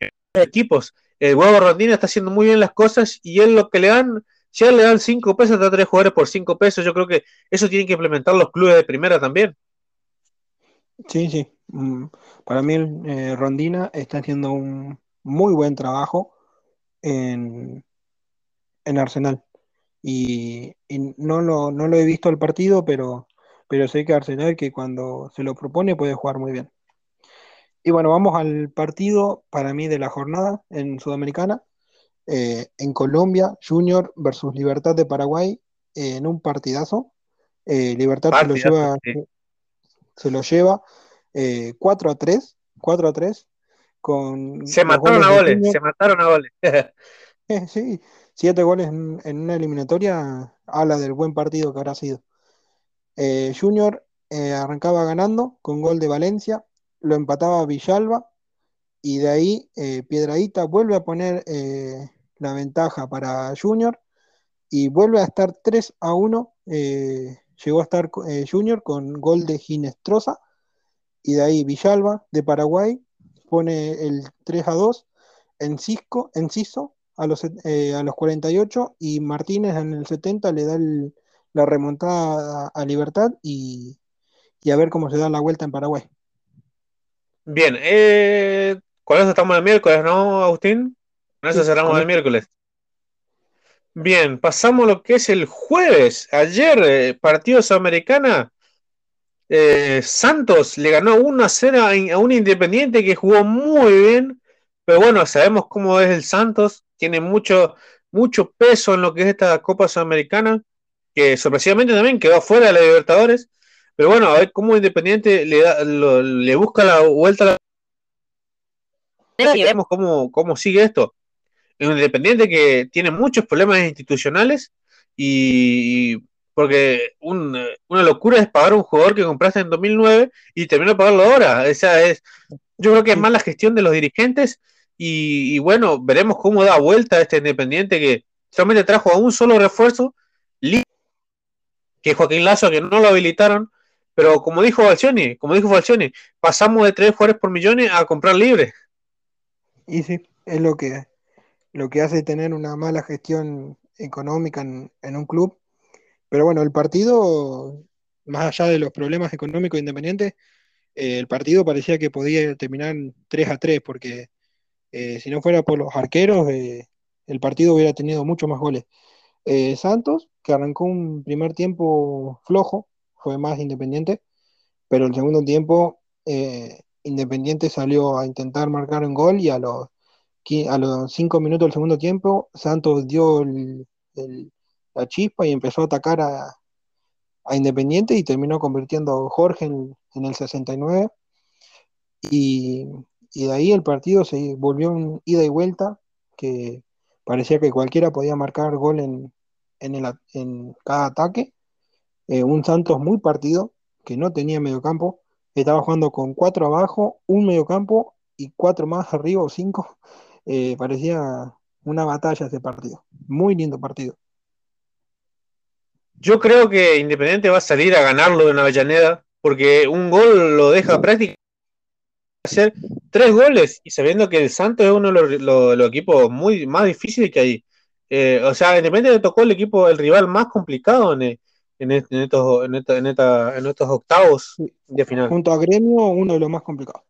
en equipos. El huevo Rondina está haciendo muy bien las cosas y él lo que le dan, si le dan 5 pesos, da tres jugadores por 5 pesos. Yo creo que eso tienen que implementar los clubes de primera también. Sí, sí. Mm, Para mí, eh, Rondina está haciendo un muy buen trabajo en, en Arsenal. Y, y no lo, no lo he visto el partido, pero, pero sé que Arsenal, que cuando se lo propone, puede jugar muy bien. Y bueno, vamos al partido para mí de la jornada en Sudamericana. Eh, en Colombia, Junior versus Libertad de Paraguay, eh, en un partidazo. Eh, Libertad se lo lleva. Se lo lleva eh, 4 a 3, 4 a 3, con Se mataron a goles se mataron a goles. (laughs) Eh, sí, siete goles en, en una eliminatoria habla del buen partido que habrá sido. Eh, Junior eh, arrancaba ganando con gol de Valencia, lo empataba Villalba y de ahí eh, Piedrahíta vuelve a poner eh, la ventaja para Junior y vuelve a estar 3 a 1. eh, llegó a estar eh, Junior con gol de Ginestrosa y de ahí Villalba de Paraguay pone el 3 a 2. Encisco, Enciso a los, eh, a los 48 y Martínez en el 70 le da el- la remontada a, a Libertad y, y a ver cómo se da la vuelta en Paraguay. Bien, eh, con eso estamos el miércoles, ¿no, Agustín? Con eso Sí, cerramos con el miércoles. Bien, pasamos a lo que es el jueves. Ayer, eh, partido sudamericana. eh, Santos le ganó 1 a 0 a, a un Independiente que jugó muy bien. Pero bueno, sabemos cómo es el Santos. Tiene mucho, mucho peso en lo que es esta Copa Sudamericana. Que sorpresivamente también quedó fuera de la Libertadores. Pero bueno, a ver cómo Independiente le, da, lo- le busca la vuelta a la y vemos cómo, cómo sigue esto. Es un Independiente que tiene muchos problemas institucionales y, porque un- una locura es pagar a un jugador que compraste en 2009 y terminó de pagarlo ahora. O sea, es, yo creo que es más la gestión de los dirigentes y, bueno, veremos cómo da vuelta este Independiente que solamente trajo a un solo refuerzo, que Joaquín Lazo, que no lo habilitaron, pero como dijo Falcioni, como dijo Falcioni, pasamos de tres jugadores por millones a comprar libres. Y sí, es lo que, lo que hace tener una mala gestión económica en, un club. Pero bueno, el partido, más allá de los problemas económicos de Independiente, eh, el partido parecía que podía terminar 3 a 3, porque eh, si no fuera por los arqueros, eh, el partido hubiera tenido muchos más goles. Santos, que arrancó un primer tiempo flojo, fue más Independiente, pero el segundo tiempo Independiente salió a intentar marcar un gol y a los, a los cinco minutos del segundo tiempo Santos dio la chispa y empezó a atacar a, Independiente y terminó convirtiendo a Jorge en, en el 69 y, y de ahí el partido se volvió un ida y vuelta, que parecía que cualquiera podía marcar gol en, en, el, en cada ataque. Eh, un Santos muy partido, que no tenía mediocampo, estaba jugando con cuatro abajo, un mediocampo y cuatro más arriba o cinco. Eh, parecía una batalla ese partido. Muy lindo partido. Yo creo que Independiente va a salir a ganarlo en Avellaneda, porque un gol lo deja prácticamente hacer tres goles y sabiendo que el Santos es uno de los, equipos muy más difíciles que hay. Eh, o sea, Independiente le tocó el equipo, el rival más complicado en, en, estos, en, en, estos octavos de final. Junto a Gremio, uno de los más complicados.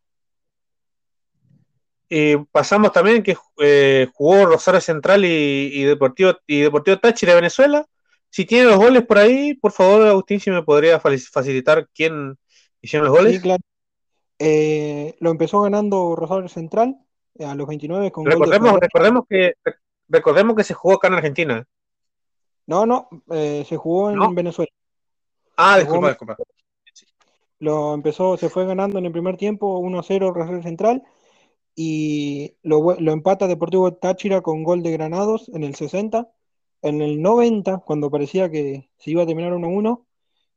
Y pasamos también que eh, jugó Rosario Central y, Deportivo y Deportivo Táchira de Venezuela. Si tiene los goles por ahí, por favor, Agustín, si me podría facilitar quién hicieron los goles. Sí, claro. Eh, lo empezó ganando Rosario Central eh, a los 29 con recordemos, recordemos que recordemos que se jugó acá en Argentina. No, no, se jugó en Venezuela. Ah, disculpa, disculpa. Lo empezó, se fue ganando en el primer tiempo 1-0 Rosario Central y lo, empata Deportivo Táchira con gol de Granados en el 60. En el 90, cuando parecía que se iba a terminar 1-1,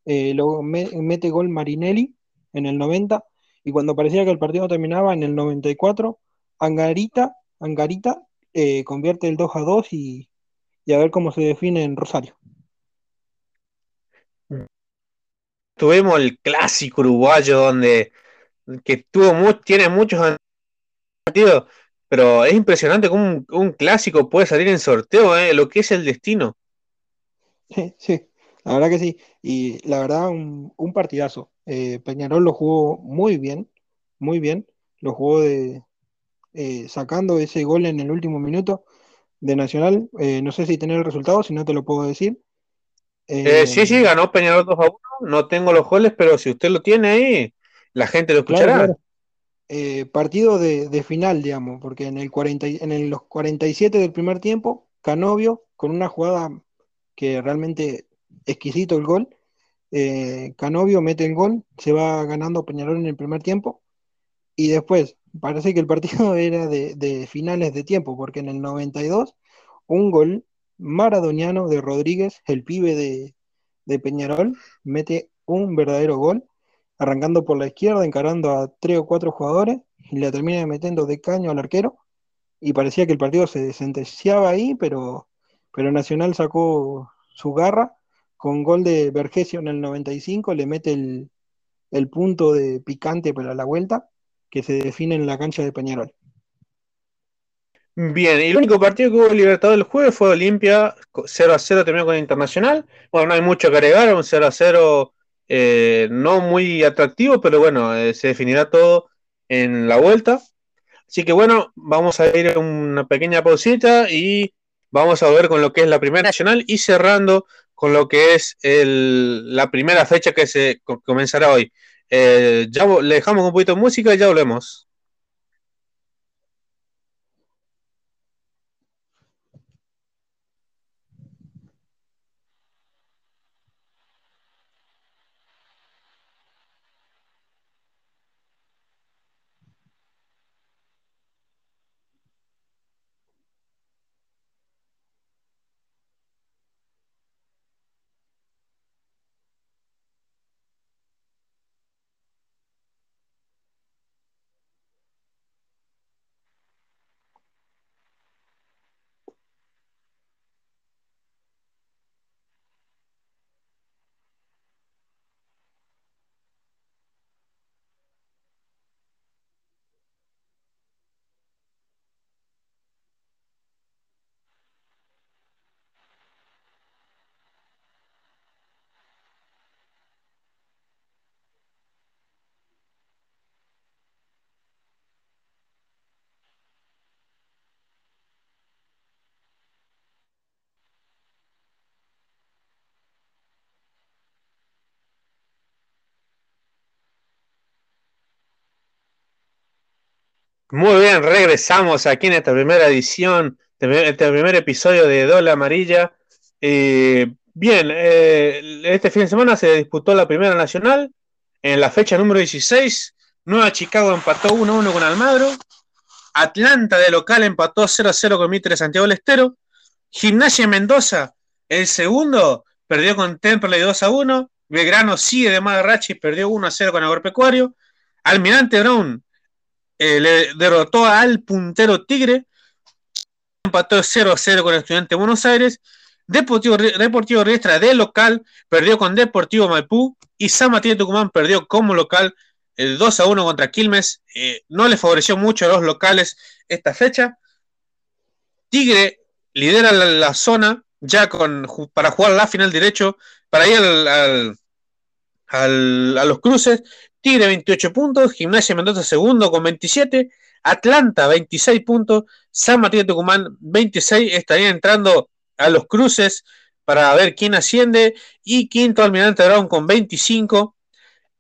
eh, lo mete gol Marinelli en el 90. Y cuando parecía que el partido terminaba en el 94, Angarita, Angarita eh, convierte el 2 2 y, y a ver cómo se define en Rosario. Tuvimos el clásico uruguayo donde que tuvo tiene muchos pero es impresionante cómo un, clásico puede salir en sorteo, ¿eh? lo que es el destino. Sí, sí, la verdad que sí. Y la verdad, un, partidazo. Eh, Peñarol lo jugó muy bien, muy bien. Lo jugó de eh, sacando ese gol en el último minuto de Nacional. no sé si tener el resultado, si no te lo puedo decir. sí, sí, ganó Peñarol 2 a 1. No tengo los goles, pero si usted lo tiene ahí, la gente lo escuchará. Eh, partido de, final, digamos, porque en, el 40, en los 47 del primer tiempo, Canovio, con una jugada que realmente exquisito el gol, eh, Canovio mete el gol, se va ganando Peñarol en el primer tiempo, y después parece que el partido (laughs) era de, finales de tiempo, porque en el 92, un gol maradoniano de Rodríguez, el pibe de, de Peñarol, mete un verdadero gol arrancando por la izquierda, encarando a tres o cuatro jugadores, y la termina metiendo de caño al arquero, y parecía que el partido se sentenciaba ahí, pero, pero Nacional sacó su garra, con gol de Vergesio en el 95, le mete el, el punto de picante para la vuelta, que se define en la cancha de Peñarol. Bien, el único partido que hubo libertado del jueves fue Olimpia, 0 a 0 terminó con Internacional. Bueno, no hay mucho que agregar, un 0 a 0 eh, no muy atractivo, pero bueno, eh, se definirá todo en la vuelta. Así que bueno, vamos a ir a una pequeña pausita y vamos a ver con lo que es la primera nacional y cerrando con lo que es la primera fecha que se comenzará hoy. Eh, ya le dejamos un poquito de música y ya volvemos. Muy bien, regresamos aquí en esta primera edición, este, este primer episodio de Dola Amarilla. Eh, bien, eh, este fin de semana se disputó la primera nacional en la fecha número 16. Nueva Chicago empató 1-1 con Almagro. Atlanta de local empató 0-0 con Mitre Santiago del Estero. Gimnasia Mendoza, el segundo, perdió con Temperley 2-1. Belgrano sigue de Magarrachi, perdió 1-0 con Agropecuario. Almirante Brown eh, le derrotó al puntero Tigre. Empató 0-0 con Estudiante de Buenos Aires. Deportivo, Deportivo Riestra de local perdió con Deportivo Maipú. Y San Martín de Tucumán perdió como local el 2 a 1 contra Quilmes. Eh, no le favoreció mucho a los locales esta fecha. Tigre lidera la, zona ya con, para jugar la final derecho, para ir al, al, a los cruces. Tigre 28 puntos, Gimnasia Mendoza segundo con 27, Atlanta 26 puntos, San Martín de Tucumán 26, estaría entrando a los cruces para ver quién asciende y quinto Almirante Brown con 25.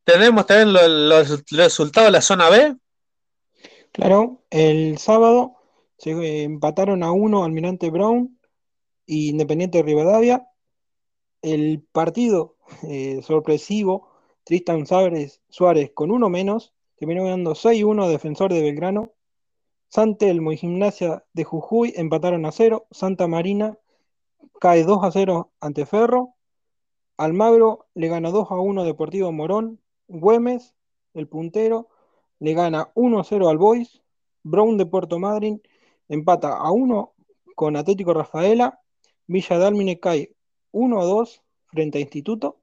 Tenemos también los, resultados de la zona B. Claro, el sábado se eh, empataron a uno Almirante Brown y Independiente de Rivadavia. El partido eh, sorpresivo, Tristan Suárez, Suárez con uno menos, terminó ganando 6-1 Defensor de Belgrano. San Telmo y Gimnasia de Jujuy empataron a cero. Santa Marina cae 2 a 0 ante Ferro. Almagro le gana 2 a 1 Deportivo Morón. Güemes, el puntero, le gana 1 a 0 al Boys. Brown de Puerto Madryn empata a 1 con Atlético Rafaela. Villa Dálmine cae 1 a 2 frente a Instituto.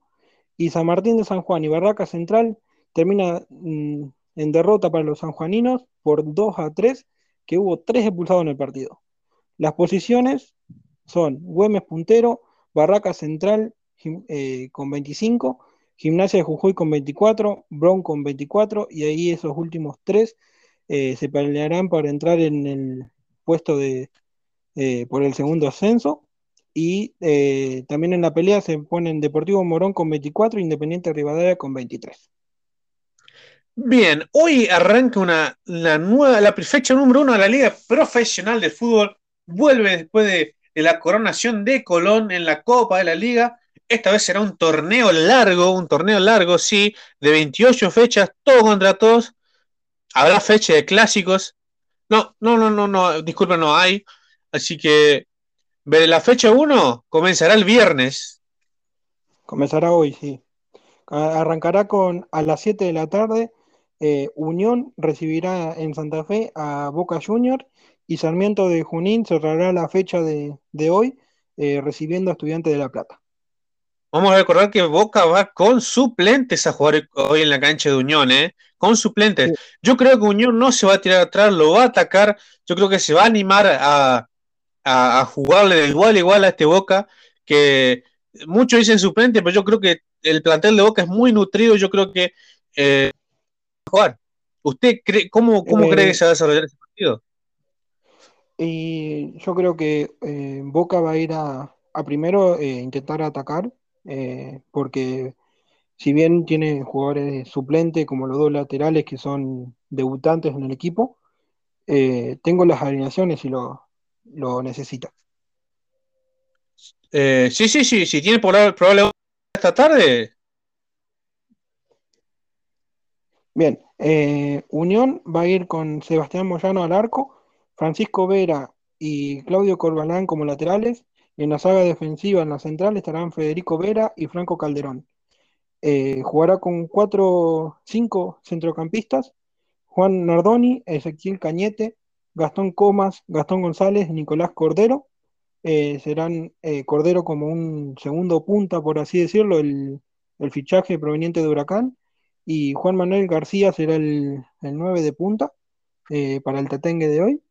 Y San Martín de San Juan y Barraca Central termina mm, en derrota para los sanjuaninos por 2 a 3, que hubo 3 expulsados en el partido. Las posiciones son Güemes puntero, Barraca Central eh, con 25, Gimnasia de Jujuy con 24, Brown con 24, y ahí esos últimos tres eh, se pelearán para entrar en el puesto de eh, por el segundo ascenso. Y eh, también en la pelea se ponen Deportivo Morón con 24, Independiente Rivadavia con 23. Bien, hoy arranca una, la nueva, la fecha número uno de la Liga Profesional de Fútbol. Vuelve después de, la coronación de Colón en la Copa de la Liga. Esta vez será un torneo largo, un torneo largo, sí, de 28 fechas, todos contra todos. Habrá fecha de clásicos. No, no, no, no, no, disculpa, no hay. Así que la fecha 1 comenzará el viernes. Comenzará hoy, sí. Arrancará con a las 7 de la tarde. Eh, Unión recibirá en Santa Fe a Boca Junior y Sarmiento de Junín cerrará la fecha de, de hoy eh, recibiendo a Estudiantes de La Plata. Vamos a recordar que Boca va con suplentes a jugar hoy en la cancha de Unión, ¿eh? Con suplentes. Sí. Yo creo que Unión no se va a tirar atrás, lo va a atacar. Yo creo que se va a animar a, a, jugarle de igual a igual a este Boca, que muchos dicen suplente, pero yo creo que el plantel de Boca es muy nutrido. Yo creo que eh, jugar. ¿Usted cree, cómo, cómo cree que se va a desarrollar ese partido? Y yo creo que eh, Boca va a ir a, a primero eh, intentar atacar, eh, porque si bien tiene jugadores suplentes como los dos laterales que son debutantes en el equipo, tengo las alineaciones si lo, lo necesita. Eh, sí, sí, sí, si tiene probable, esta tarde. Bien, eh, Unión va a ir con Sebastián Moyano al arco, Francisco Vera y Claudio Corbalán como laterales, en la saga defensiva en la central estarán Federico Vera y Franco Calderón. Eh, jugará con cuatro, cinco centrocampistas, Juan Nardoni, Ezequiel Cañete, Gastón Comas, Gastón González, Nicolás Cordero. Eh, serán eh, Cordero como un segundo punta, por así decirlo, el, el, fichaje proveniente de Huracán. Y Juan Manuel García será el, el 9 de punta eh, para el tatengue de hoy.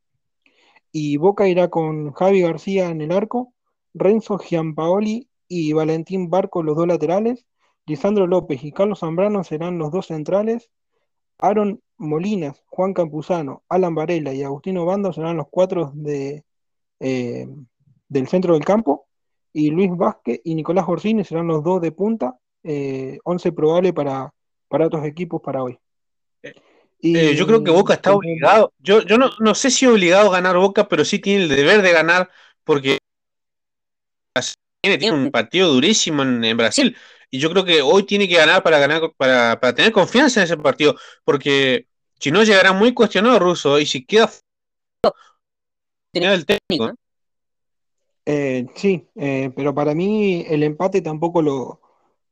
Y Boca irá con Javi García en el arco, Renzo Giampaoli y Valentín Barco los dos laterales, Lisandro López y Carlos Zambrano serán los dos centrales, Aaron Molinas, Juan Campuzano, Alan Varela y Agustino Bando serán los cuatro de, eh, del centro del campo, y Luis Vázquez y Nicolás Orsini serán los dos de punta, eh, 11 probable para, para otros equipos para hoy. Y, eh, yo creo que Boca está obligado, yo, yo no, no, sé si obligado a ganar Boca, pero sí tiene el deber de ganar porque tiene, tiene un partido durísimo en, en Brasil. y yo creo que hoy tiene que ganar para ganar para, para tener confianza en ese partido, porque si no llegará muy cuestionado Russo y si queda el técnico. ¿eh? Eh, sí, eh, pero para mí el empate tampoco lo,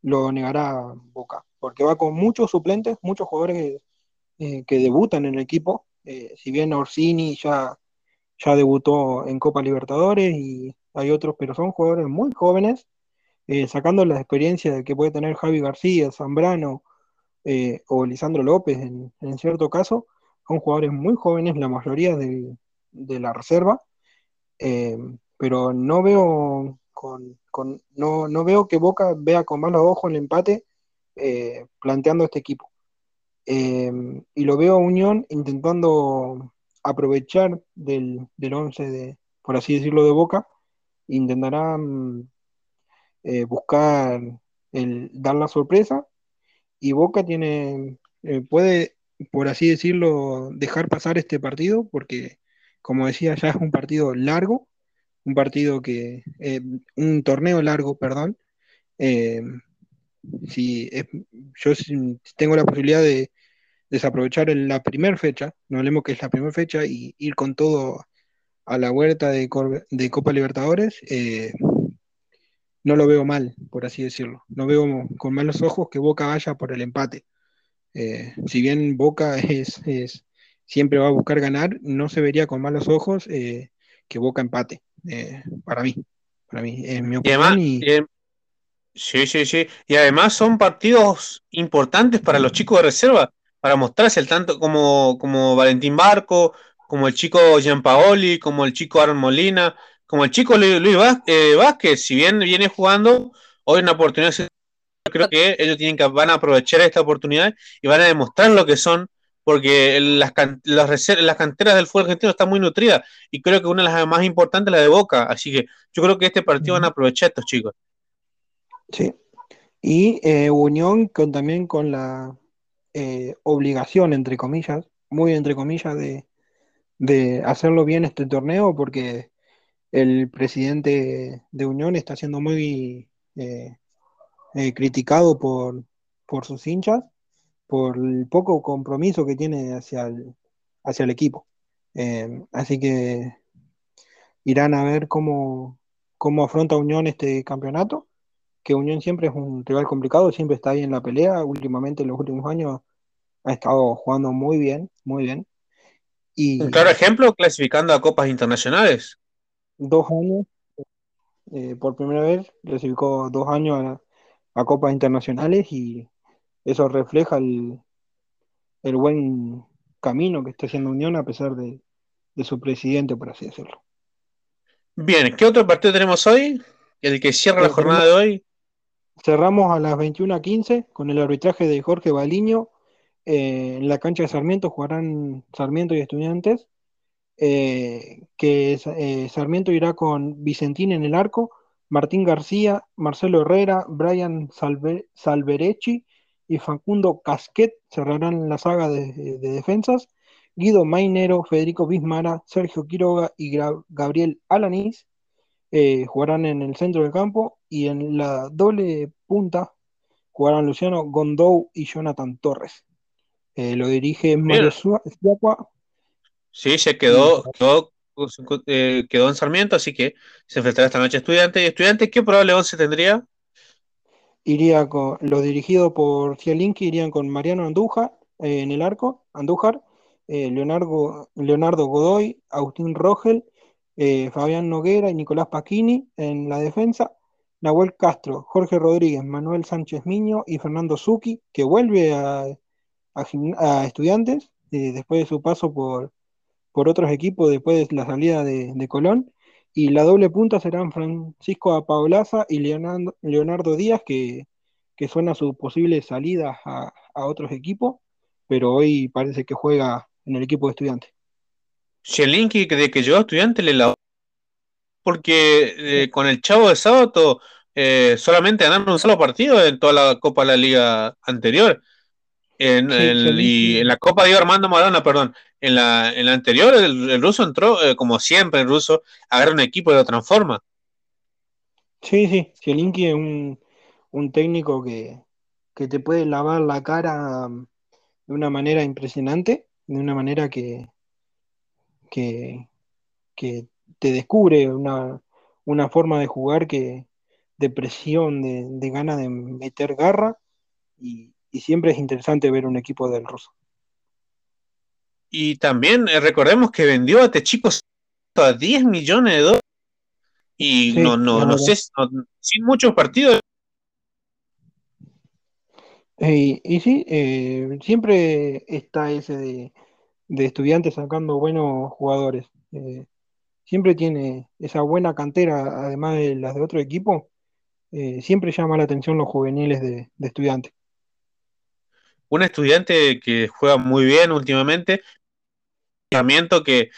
lo negará Boca, porque va con muchos suplentes, muchos jugadores eh, que debutan en el equipo. Eh, si bien Orsini ya, ya debutó en Copa Libertadores y hay otros, pero son jugadores muy jóvenes, eh, sacando la experiencia que puede tener Javi García, Zambrano eh, o Lisandro López en, cierto caso, son jugadores muy jóvenes, la mayoría del- de la reserva, eh, pero no veo con, no, no veo que Boca vea con malos ojos el empate eh, planteando este equipo. Y lo veo a Unión intentando aprovechar del, del 11 de, por así decirlo, de Boca, intentará eh, buscar el, dar la sorpresa y Boca tiene, eh, puede, por así decirlo, dejar pasar este partido porque, como decía, ya es un partido largo, un partido que, eh, un torneo largo, perdón. Eh, si es- yo tengo la posibilidad de desaprovechar en la primera fecha, no hablemos que es la primera fecha, y ir con todo a la huerta de, de Copa Libertadores, eh, no lo veo mal, por así decirlo. No veo con malos ojos que Boca vaya por el empate. Eh, si bien Boca (laughs) es, es- siempre va a buscar ganar, no se vería con malos ojos eh, que Boca empate. eh, para mí, para mí, es mi Y opinión. además, y- eh, sí, sí, sí. Y además son partidos importantes para los chicos de reserva, para mostrarse el tanto como, como Valentín Barco, como el chico Gianpaoli, como el chico Aaron Molina, como el chico Lu- Luis eh, Vázquez, si bien viene jugando, hoy una oportunidad, creo que ellos tienen que, van a aprovechar esta oportunidad y van a demostrar lo que son, porque las, las canteras del fútbol argentino están muy nutridas y creo que una de las más importantes es la de Boca, así que yo creo que este partido van a aprovechar estos chicos. Sí. Y eh, Unión con, también con la eh, obligación, entre comillas, muy entre comillas, de, de hacerlo bien este torneo, porque el presidente de Unión está siendo muy eh, eh, criticado por, por sus hinchas, por el poco compromiso que tiene hacia el, hacia el equipo. Eh, así que irán a ver cómo, cómo afronta Unión este campeonato que Unión siempre es un rival complicado, siempre está ahí en la pelea. Últimamente, en los últimos años, ha estado jugando muy bien, muy bien. Y Un claro ejemplo, clasificando a copas internacionales. Dos años, eh, por primera vez, clasificó dos años a, a copas internacionales y eso refleja el, el buen camino que está haciendo Unión a pesar de, de su presidente, por así decirlo. Bien, ¿qué otro partido tenemos hoy? El que cierra la Eh, jornada de hoy. Cerramos a las 21:15 con el arbitraje de Jorge Baliño. Eh, en la cancha de Sarmiento jugarán Sarmiento y Estudiantes. Eh, que eh, Sarmiento irá con Vicentín en el arco, Martín García, Marcelo Herrera, Brian Salve- Salverecci y Facundo Casquet cerrarán la saga de, de defensas. Guido Mainero, Federico Bismara, Sergio Quiroga y Gra- Gabriel Alanís eh, jugarán en el centro del campo y en la doble punta jugarán Luciano Gondou y Jonathan Torres. Lo dirige Mario Siacua. Sí, se quedó, quedó, eh, quedó en Sarmiento, así que se enfrentará esta noche a Estudiantes. ¿Y Estudiantes qué probable once tendría? Iría con los dirigidos por Zielinski irían con Mariano Andújar eh, en el arco, Andújar, eh, Leonardo, Godoy, Agustín Rogel, eh, Fabián Noguera y Nicolás Pacchini en la defensa, Nahuel Castro, Jorge Rodríguez, Manuel Sánchez Miño y Fernando Zucchi, que vuelve a Estudiantes eh, después de su paso por, por otros equipos después de la salida de, de Colón. Y la doble punta serán Francisco Apaolaza y Leonardo, Leonardo Díaz, que, que suena su posible salida a, a otros equipos, pero hoy parece que juega en el equipo de estudiantes. Chelinki, que de que llegó a Estudiantes le la porque eh, con el Chavo de sábado eh, solamente ganaron un solo partido en toda la Copa de la Liga anterior. En, Sí, el- y en la Copa de Armando Maradona, perdón, en la, en la anterior el, ruso entró, eh, como siempre el ruso, agarra un equipo y lo transforma. Sí, sí, Zielinski es un, un técnico que, que te puede lavar la cara um, de una manera impresionante, de una manera que, que, que te descubre una, una forma de jugar que de presión, de, de gana de meter garra, y, y siempre es interesante ver un equipo del ruso. Y también eh, recordemos que vendió a Techicos a 10 millones de dólares y Sí, no, no, no sé, no- sin muchos partidos. Y, y sí, eh, siempre está ese de, de estudiantes sacando buenos jugadores. Eh, siempre tiene esa buena cantera, además de las de otro equipo. eh, siempre llama la atención los juveniles de, de estudiantes. Un estudiante que juega muy bien últimamente, que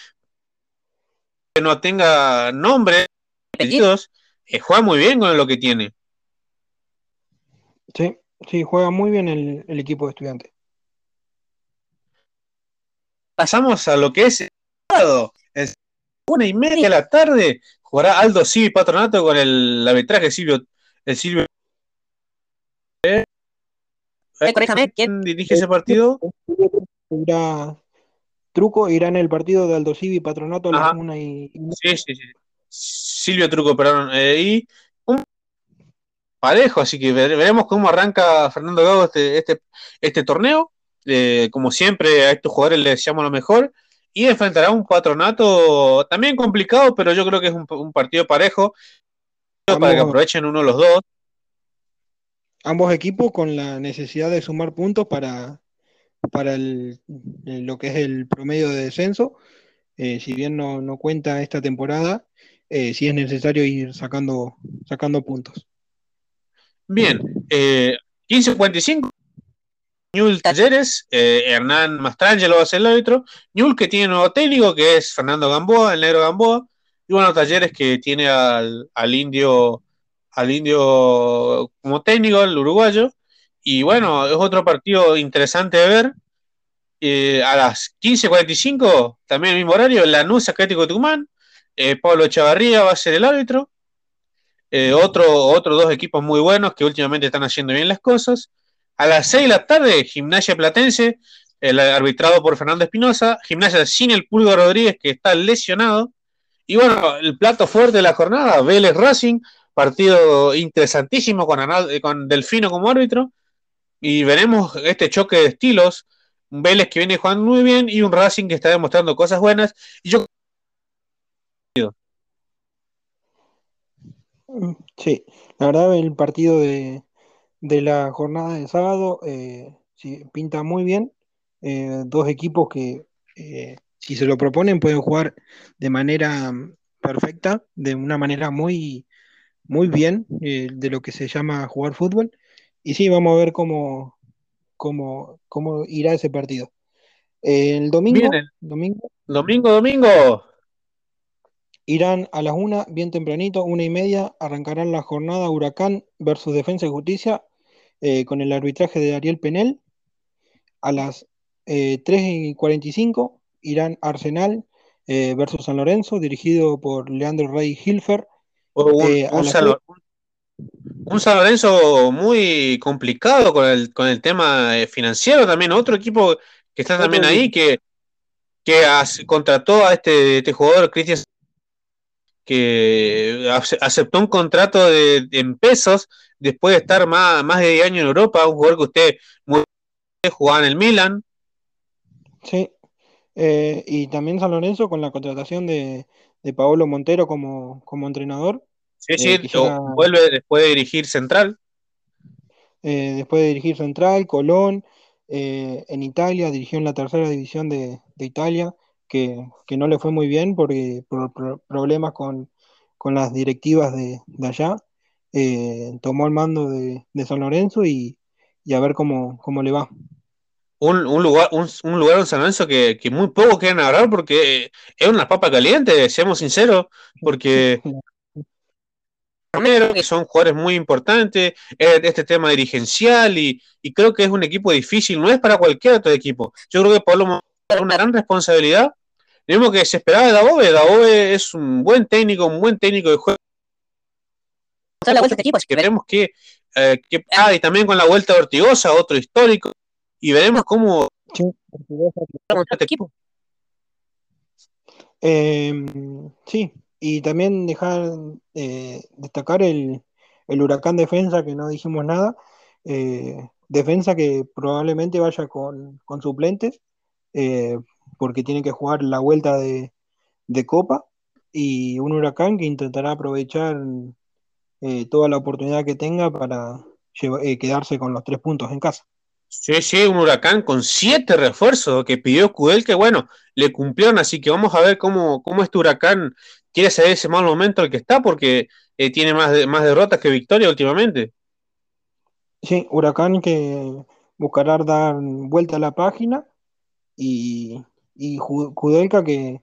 que no tenga nombre, apellidos, eh, juega muy bien con lo que tiene. Sí, sí, juega muy bien el, el equipo de estudiantes. Pasamos a lo que es el sábado. Es una y media de la tarde. Jugará Aldo Civi Patronato con el arbitraje de Silvio. El Silvio Eh, ¿quién? dirige ese partido? Truco irá en el partido de Aldo Civi Patronato a las y, Sí, sí, sí. Silvio Truco, perdón. eh, y un parejo, así que vere- veremos cómo arranca Fernando Gago este, este, este torneo. Eh, como siempre, a estos jugadores les deseamos lo mejor. Y enfrentará un patronato también complicado, pero yo creo que es un, un partido parejo para que aprovechen uno los dos. ambos equipos con la necesidad de sumar puntos para, para el- eh, lo que es el promedio de descenso. Eh, si bien no, no cuenta esta temporada, eh, sí es necesario ir sacando, sacando puntos. Bien, eh, 15.45. Ñul Talleres, eh, Hernán Mastrangelo va a ser el árbitro. Ñul que tiene nuevo técnico, que es Fernando Gamboa, el negro Gamboa. Y bueno, Talleres que tiene al, al indio, al indio como técnico, el uruguayo. Y bueno, es otro partido interesante de ver. Eh, a las 15.45, también el mismo horario, Lanús Atlético de Tucumán. Eh, Pablo Echavarría va a ser el árbitro. Eh, otro, otros dos equipos muy buenos que últimamente están haciendo bien las cosas. A las 6 de la tarde, Gimnasia Platense, el arbitrado por Fernando Espinosa. Gimnasia sin el Pulgo Rodríguez, que está lesionado. Y bueno, el plato fuerte de la jornada, Vélez Racing, partido interesantísimo con, Anal- con Delfino como árbitro. Y veremos este choque de estilos. Un Vélez que viene jugando muy bien y un Racing que está demostrando cosas buenas. Y yo Sí, la verdad el partido de, de la jornada de sábado eh, sí, pinta muy bien. Eh, dos equipos que eh, si se lo proponen pueden jugar de manera mm, perfecta, de una manera muy, muy bien, de lo que se llama jugar fútbol. Y sí, vamos a ver cómo, cómo, cómo irá ese partido. El domingo, domingo domingo, domingo. irán a las una, bien tempranito, una y media, arrancarán la jornada Huracán versus Defensa y Justicia eh, con el arbitraje de Ariel Penel. A las eh, 3 y 45 irán Arsenal eh, versus San Lorenzo, dirigido por Leandro Rey Hilfer. Un, Eh, un un San Lorenzo muy complicado con el, con el tema eh, financiero también. Otro equipo que está también ahí que, que as- contrató a este, este jugador, Cristian, que ace- aceptó un contrato de, en pesos después de estar más, más de 10 años en Europa. Un jugador que usted muy jugaba en el Milan. Sí. Eh, y también San Lorenzo con la contratación de, de Paolo Montero como, como entrenador. Sí, Eh, sí, o- vuelve después de dirigir Central. eh, después de dirigir Central, Colón, eh, en Italia, dirigió en la tercera división de, de Italia, que, que no le fue muy bien porque por, por problemas con, con las directivas de, de allá. Eh, tomó el mando de, de San Lorenzo y, y a ver cómo, cómo le va. Un, un lugar, un, un lugar en San Lorenzo que, que muy poco quieren hablar porque eh, es una papa caliente, seamos sinceros, porque (laughs) Romero, que son jugadores muy importantes, eh, este tema dirigencial y, y creo que es un equipo difícil, no es para cualquier otro equipo. Yo creo que Pablo Montero tiene una gran responsabilidad. Lo mismo que se esperaba de Dabove, Dabove es un buen técnico, un buen técnico de juego. la vuelta de equipos. que veremos que, eh, que- ah, y también con la vuelta de Ortigosa, otro histórico, y veremos cómo Sí, este equipo. Eh, sí, y también dejar eh, destacar el, el Huracán Defensa, que no dijimos nada. Eh, defensa que probablemente vaya con, con suplentes, eh, porque tiene que jugar la vuelta de, de Copa. Y un Huracán que intentará aprovechar eh, toda la oportunidad que tenga para lleva- eh, quedarse con los tres puntos en casa. Sí, sí, un huracán con siete refuerzos que pidió Cudel, que bueno, le cumplieron, así que vamos a ver cómo, cómo este huracán quiere salir ese mal momento al que está, porque eh, tiene más, más derrotas que victorias últimamente. Sí, Huracán que buscará dar vuelta a la página y, y Kudelka que,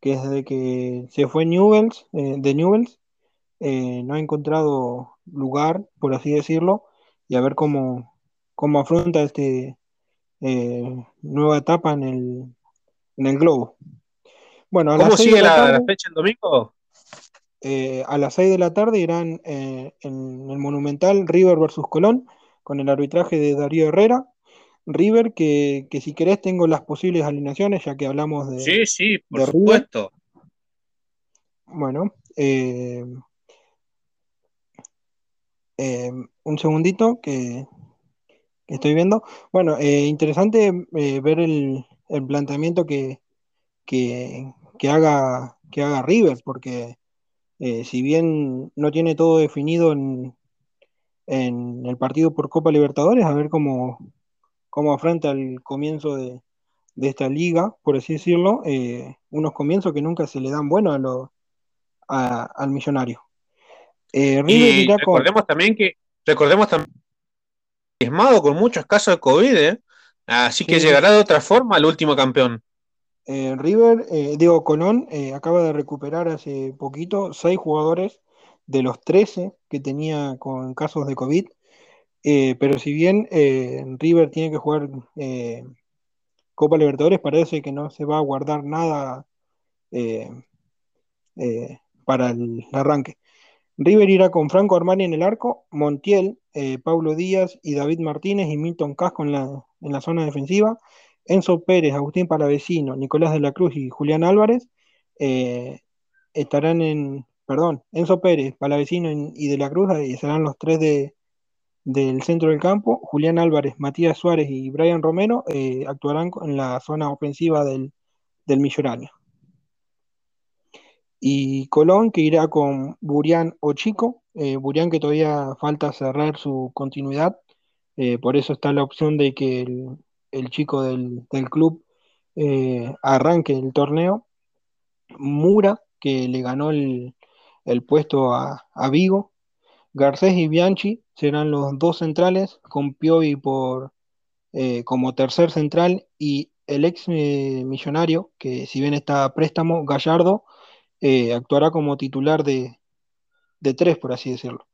que desde que se fue Newells, eh, de Newells eh, no ha encontrado lugar, por así decirlo, y a ver cómo, cómo afronta este eh, nueva etapa en el, en el globo. Bueno, a ¿Cómo las sigue de la la, la tarde, fecha el domingo? eh, a las 6 de la tarde irán eh, en el Monumental River versus Colón con el arbitraje de Darío Herrera. River, que, que si querés tengo las posibles alineaciones, ya que hablamos de... Sí, sí, por River. supuesto. Bueno, eh, un segundito que, que estoy viendo. Bueno, eh, interesante eh, ver el, el planteamiento que, que, que haga, que haga River, porque eh, si bien no tiene todo definido en, en el partido por Copa Libertadores, a ver cómo, cómo afronta el comienzo de, de esta liga, por así decirlo, eh, unos comienzos que nunca se le dan buenos a los- a- al millonario. Eh, Y con, recordemos también que, recordemos también diezmado con muchos casos de COVID, ¿eh? Así que Sí. llegará de otra forma al último campeón. eh, River, eh, digo, Colón eh, acaba de recuperar hace poquito seis jugadores de los 13 que tenía con casos de COVID. Eh, pero si bien River tiene que jugar Copa Libertadores, parece que no se va a guardar nada para el arranque. River irá con Franco Armani en el arco, Montiel, eh, Pablo Díaz y David Martínez y Milton Casco en la, en la zona defensiva, Enzo Pérez, Agustín Palavecino, Nicolás de la Cruz y Julián Álvarez eh, estarán en, perdón, Enzo Pérez, Palavecino y y de la Cruz eh, serán los tres de, del centro del campo, Julián Álvarez, Matías Suárez y Brian Romero eh, actuarán en la zona ofensiva del, del. Y Colón que irá con Burián o Chico, eh, Burián que todavía falta cerrar su continuidad, eh, por eso está la opción de que el, chico del, del club eh, arranque el torneo. Mura, que le ganó el, el puesto a, a Vigo. Garcés y Bianchi serán los dos centrales, con Piovi por, eh, como tercer central y el ex millonario, que si bien está a préstamo, Gallardo, eh, actuará como titular de, de tres, por así decirlo.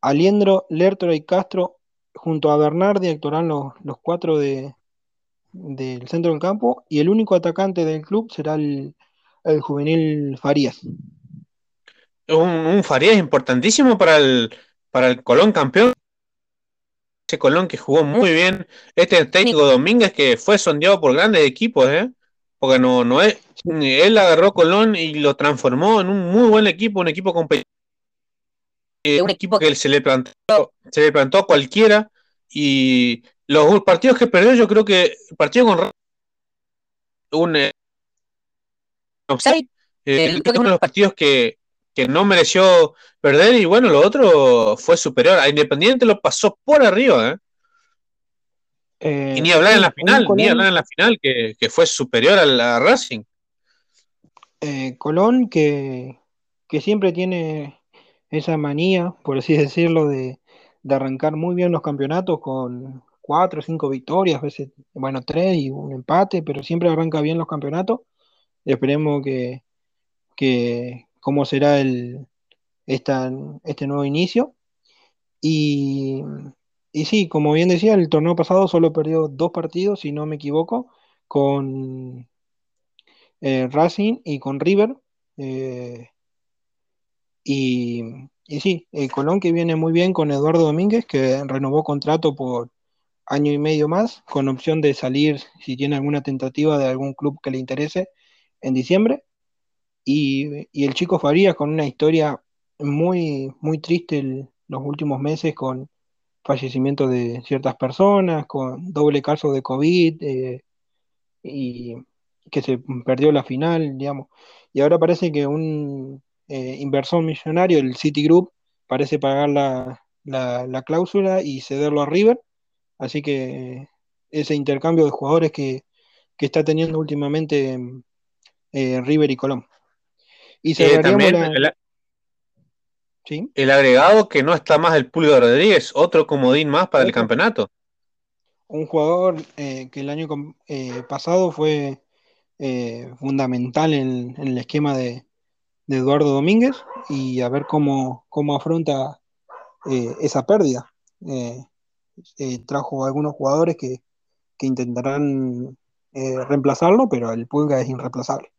Aliendro, Lertora y Castro, junto a Bernardi, actuarán los, los cuatro de, del centro del campo, y el único atacante del club será el, el juvenil Farías. Es un, un Farías importantísimo para el, para el Colón campeón. Ese Colón que jugó muy bien. Este técnico Domínguez que fue sondeado por grandes equipos, ¿eh? Porque no, no es. Él agarró Colón y lo transformó en un muy buen equipo, un equipo competitivo. Eh, un equipo que se le plantó, se le plantó a cualquiera. Y los partidos que perdió, yo creo que el partido con un eh, eh, Eh, creo que es uno de los partidos que, que no mereció perder y bueno, lo otro fue superior. A Independiente lo pasó por arriba, ¿eh? Y ni hablar en la final, ni hablar en la final, que, que fue superior a la Racing. eh, Colón que, que siempre tiene esa manía, por así (laughs) decirlo, de, de arrancar muy bien los campeonatos con cuatro o cinco victorias, a veces, bueno, tres y un empate, pero siempre arranca bien los campeonatos. Esperemos que, que cómo será el, esta, este nuevo inicio. Y, y sí, como bien decía, el torneo pasado solo perdió dos partidos, si no me equivoco, con eh, Racing y con River. eh, Y, sí, el Colón que viene muy bien con Eduardo Domínguez, que renovó contrato por año y medio más, con opción de salir si tiene alguna tentativa de algún club que le interese en diciembre. Y, el chico Farías con una historia muy, muy triste los últimos meses con fallecimiento de ciertas personas, con doble caso de COVID eh, y que se perdió la final, digamos. Y ahora parece que un eh, inversor millonario, el Citigroup, parece pagar la, la, la cláusula y cederlo a River. Así que ese intercambio de jugadores que, que está teniendo últimamente eh, River y Colón. Y Eh, cerraríamos también la... el, ¿sí? el agregado que no está más el Pulga Rodríguez, otro comodín más para el campeonato. un jugador eh, que el año eh, pasado fue eh, fundamental en, en el esquema de, de Eduardo Domínguez y a ver cómo, cómo afronta esa pérdida. Trajo algunos jugadores que, que intentarán reemplazarlo, pero el Pulga es irreemplazable.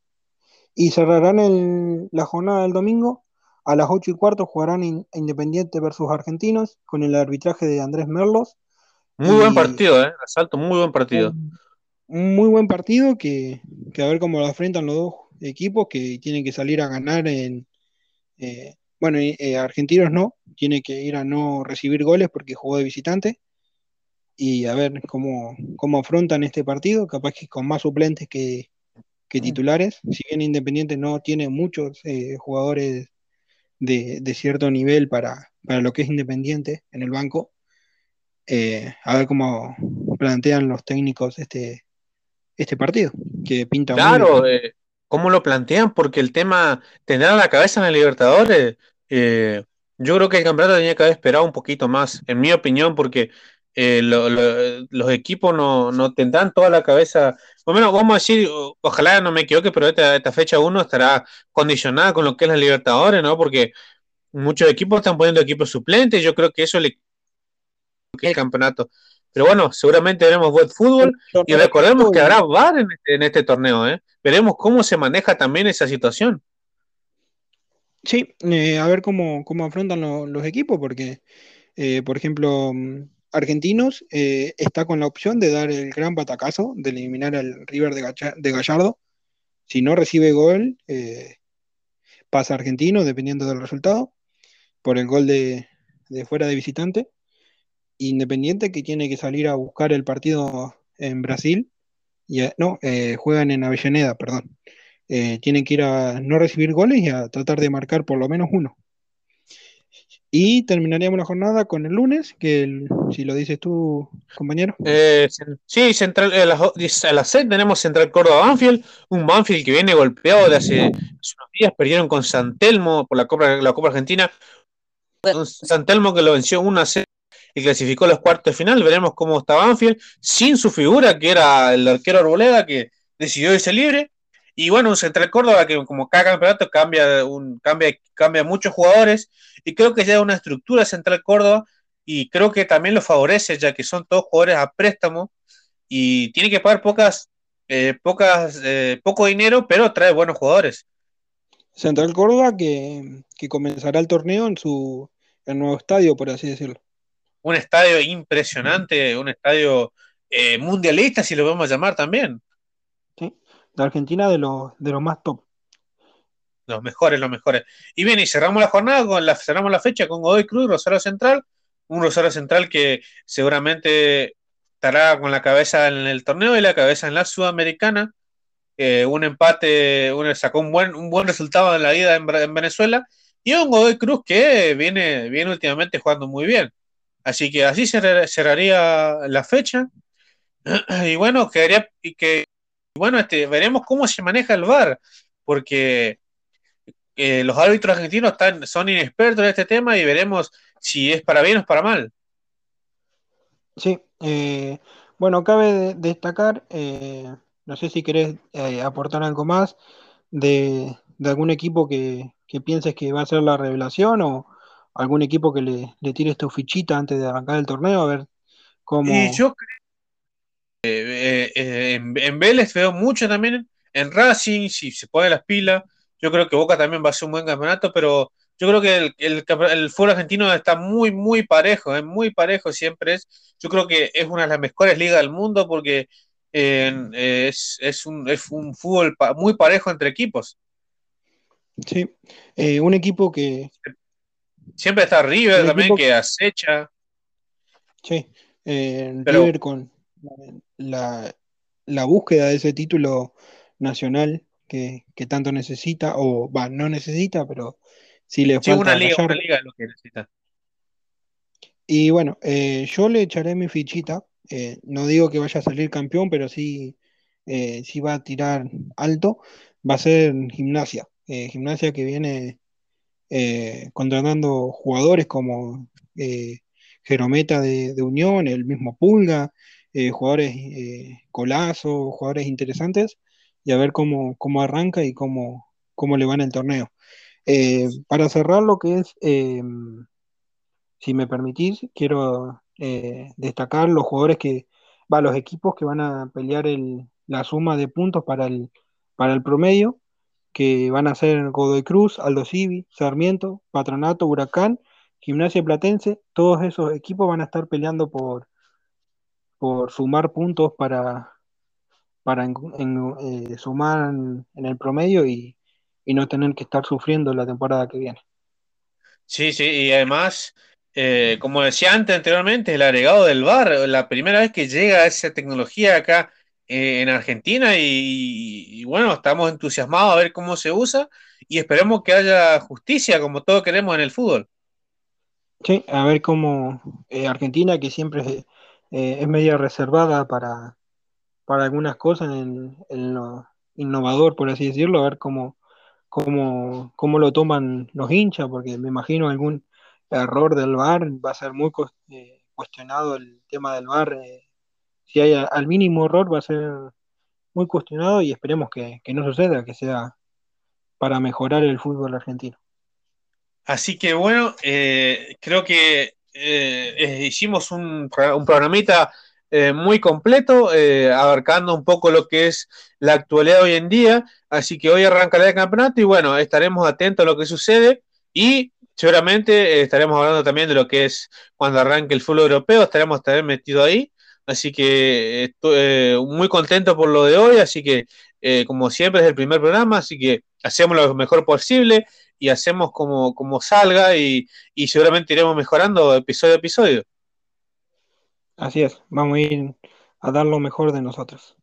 Y cerrarán el- la jornada del domingo. A las 8 y cuarto jugarán in- Independiente versus Argentinos con el arbitraje de Andrés Merlos. Muy buen partido, ¿eh? Asalto, muy buen partido. un, un muy buen partido que, que a ver cómo lo afrontan los dos equipos que tienen que salir a ganar en eh, bueno, eh, Argentinos no, tiene que ir a no recibir goles porque jugó de visitante y a ver cómo, cómo afrontan este partido, capaz que con más suplentes que, que titulares, si bien Independiente no tiene muchos eh, jugadores de, de cierto nivel para, para lo que es Independiente en el banco, eh, a ver cómo plantean los técnicos este, este partido, que pinta muy Claro, bien. eh, ¿cómo lo plantean? Porque el tema, tener a la cabeza en el Libertadores, eh, yo creo que el campeonato tenía que haber esperado un poquito más, en mi opinión, porque eh, lo- lo- los equipos no, no tendrán toda la cabeza, por lo menos vamos a decir, o- ojalá no me equivoque, pero esta, esta fecha uno estará condicionada con lo que es la Libertadores, ¿no? Porque muchos equipos están poniendo equipos suplentes, yo creo que eso le el campeonato. Pero bueno, seguramente veremos buen fútbol. Y recordemos que habrá VAR en este, en este torneo, ¿eh? Veremos cómo se maneja también esa situación. Sí, eh, a ver cómo, cómo afrontan lo- los equipos, porque, eh, por ejemplo, mm, Argentinos eh, está con la opción de dar el gran batacazo, de eliminar al River de, de Gallardo. Si no recibe gol, eh, pasa Argentino, dependiendo del resultado, por el gol de, de fuera de visitante. Independiente que tiene que salir a buscar el partido en Brasil, y no, eh, juegan en Avellaneda, perdón. Eh, tienen que ir a no recibir goles y a tratar de marcar por lo menos uno. Y terminaríamos la jornada con el lunes, que si lo dices tú, compañero. Eh, sí, Central, eh, a las, o- a las 6 tenemos Central Córdoba Banfield, un Banfield que viene golpeado de hace, unos días, perdieron con San Telmo por la Copa, la Copa Argentina. San Telmo que lo venció 1 a 0 y clasificó los cuartos de final. Veremos cómo está Banfield, sin su figura, que era el arquero Arboleda, que decidió irse libre. Y bueno, un Central Córdoba que como cada campeonato cambia, un, cambia, cambia muchos jugadores y creo que ya una estructura Central Córdoba y creo que también lo favorece ya que son todos jugadores a préstamo y tiene que pagar pocas, eh, pocas, eh, poco dinero, pero trae buenos jugadores. Central Córdoba que, que comenzará el torneo en su el nuevo estadio, por así decirlo. Un estadio impresionante, un estadio eh, mundialista, si lo vamos a llamar también. De Argentina de los de los más top. Los mejores, los mejores. Y bien, y cerramos la jornada, con la, cerramos la fecha con Godoy Cruz, Rosario Central. Un Rosario Central que seguramente estará con la cabeza en el torneo y la cabeza en la Sudamericana. Eh, un empate, un, sacó un buen, un buen resultado en la ida en, en, Venezuela. Y un Godoy Cruz que viene, viene últimamente jugando muy bien. Así que así cerrar, cerraría la fecha. (clears throat) Y bueno, quedaría, y que bueno, este, veremos cómo se maneja el VAR, porque eh, los árbitros argentinos están, son inexpertos en este tema y veremos si es para bien o es para mal. Sí, eh, bueno, cabe de, destacar, eh, no sé si querés eh, aportar algo más de, de algún equipo que, que, pienses que va a ser la revelación o algún equipo que le, le tires tu fichita antes de arrancar el torneo, a ver cómo... Y yo creo eh, eh, en, en, Vélez veo mucho también, en Racing, si se pone las pilas, yo creo que Boca también va a ser un buen campeonato, pero yo creo que el, el, el fútbol argentino está muy, muy parejo, es muy parejo siempre es. Yo creo que es una de las mejores ligas del mundo porque eh, es, es, un, es un fútbol pa- muy parejo entre equipos. Sí, Eh, un equipo que, Siempre está River también que acecha. sí, eh, Pero- River con la, la búsqueda de ese título nacional que, que tanto necesita, o va, no necesita, pero sí le Sí, falta una liga, una lo que necesita. Y bueno, eh, yo le echaré mi fichita. eh, no digo que vaya a salir campeón, pero sí, eh, sí va a tirar alto. Va a ser Gimnasia. Gimnasia que viene contratando jugadores como Jerometa de, de Unión, el mismo Pulga, eh, jugadores eh, Colazo, jugadores interesantes, y a ver cómo, cómo arranca y cómo, cómo le va en el torneo. Eh, para cerrar lo que es, eh, si me permitís, quiero destacar los jugadores que, va, los equipos que van a pelear el, la suma de puntos para el, para el promedio que van a ser Godoy Cruz, Aldo Civi, Sarmiento, Patronato, Huracán, Gimnasia Platense, todos esos equipos van a estar peleando por, por sumar puntos para, para en- en- eh, sumar en, el promedio y, y no tener que estar sufriendo la temporada que viene. Sí, sí, y además, eh, como decía antes anteriormente, el agregado del VAR, la primera vez que llega esa tecnología acá eh, en Argentina y, y bueno, estamos entusiasmados a ver cómo se usa y esperemos que haya justicia como todos queremos en el fútbol. Sí, a ver cómo Argentina, que siempre es, eh, es media reservada para, para algunas cosas en, en lo innovador, por así decirlo, a ver cómo, cómo, cómo lo toman los hinchas, porque me imagino algún error del VAR va a ser muy eh, cuestionado el tema del VAR. eh, si hay al mínimo error va a ser muy cuestionado y esperemos que, que no suceda, que sea para mejorar el fútbol argentino. Así que bueno, creo que eh, eh, hicimos un, un programita eh, muy completo, eh, abarcando un poco lo que es la actualidad hoy en día. Así que hoy arrancará el campeonato y bueno, estaremos atentos a lo que sucede y seguramente eh, estaremos hablando también de lo que es cuando arranque el fútbol europeo, estaremos también metidos ahí. Así que estoy eh, muy contento por lo de hoy, así que eh, como siempre es el primer programa, así que hacemos lo mejor posible y hacemos como, como salga y, y seguramente iremos mejorando episodio a episodio. Así es, vamos a ir a dar lo mejor de nosotros.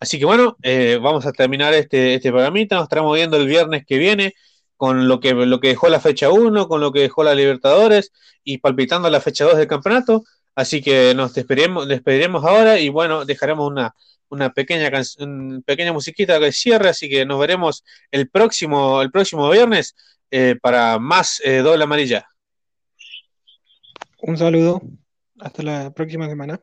Así que bueno, eh, vamos a terminar este, este programita, nos estaremos viendo el viernes que viene con lo que, lo que dejó la fecha 1, con lo que dejó la Libertadores y palpitando la fecha 2 del campeonato. Así que nos despediremos, despediremos ahora y bueno, dejaremos una, una pequeña, pequeña musiquita que cierre, así que nos veremos el próximo, el próximo viernes eh, para más eh, doble amarilla. Un saludo, hasta la próxima semana.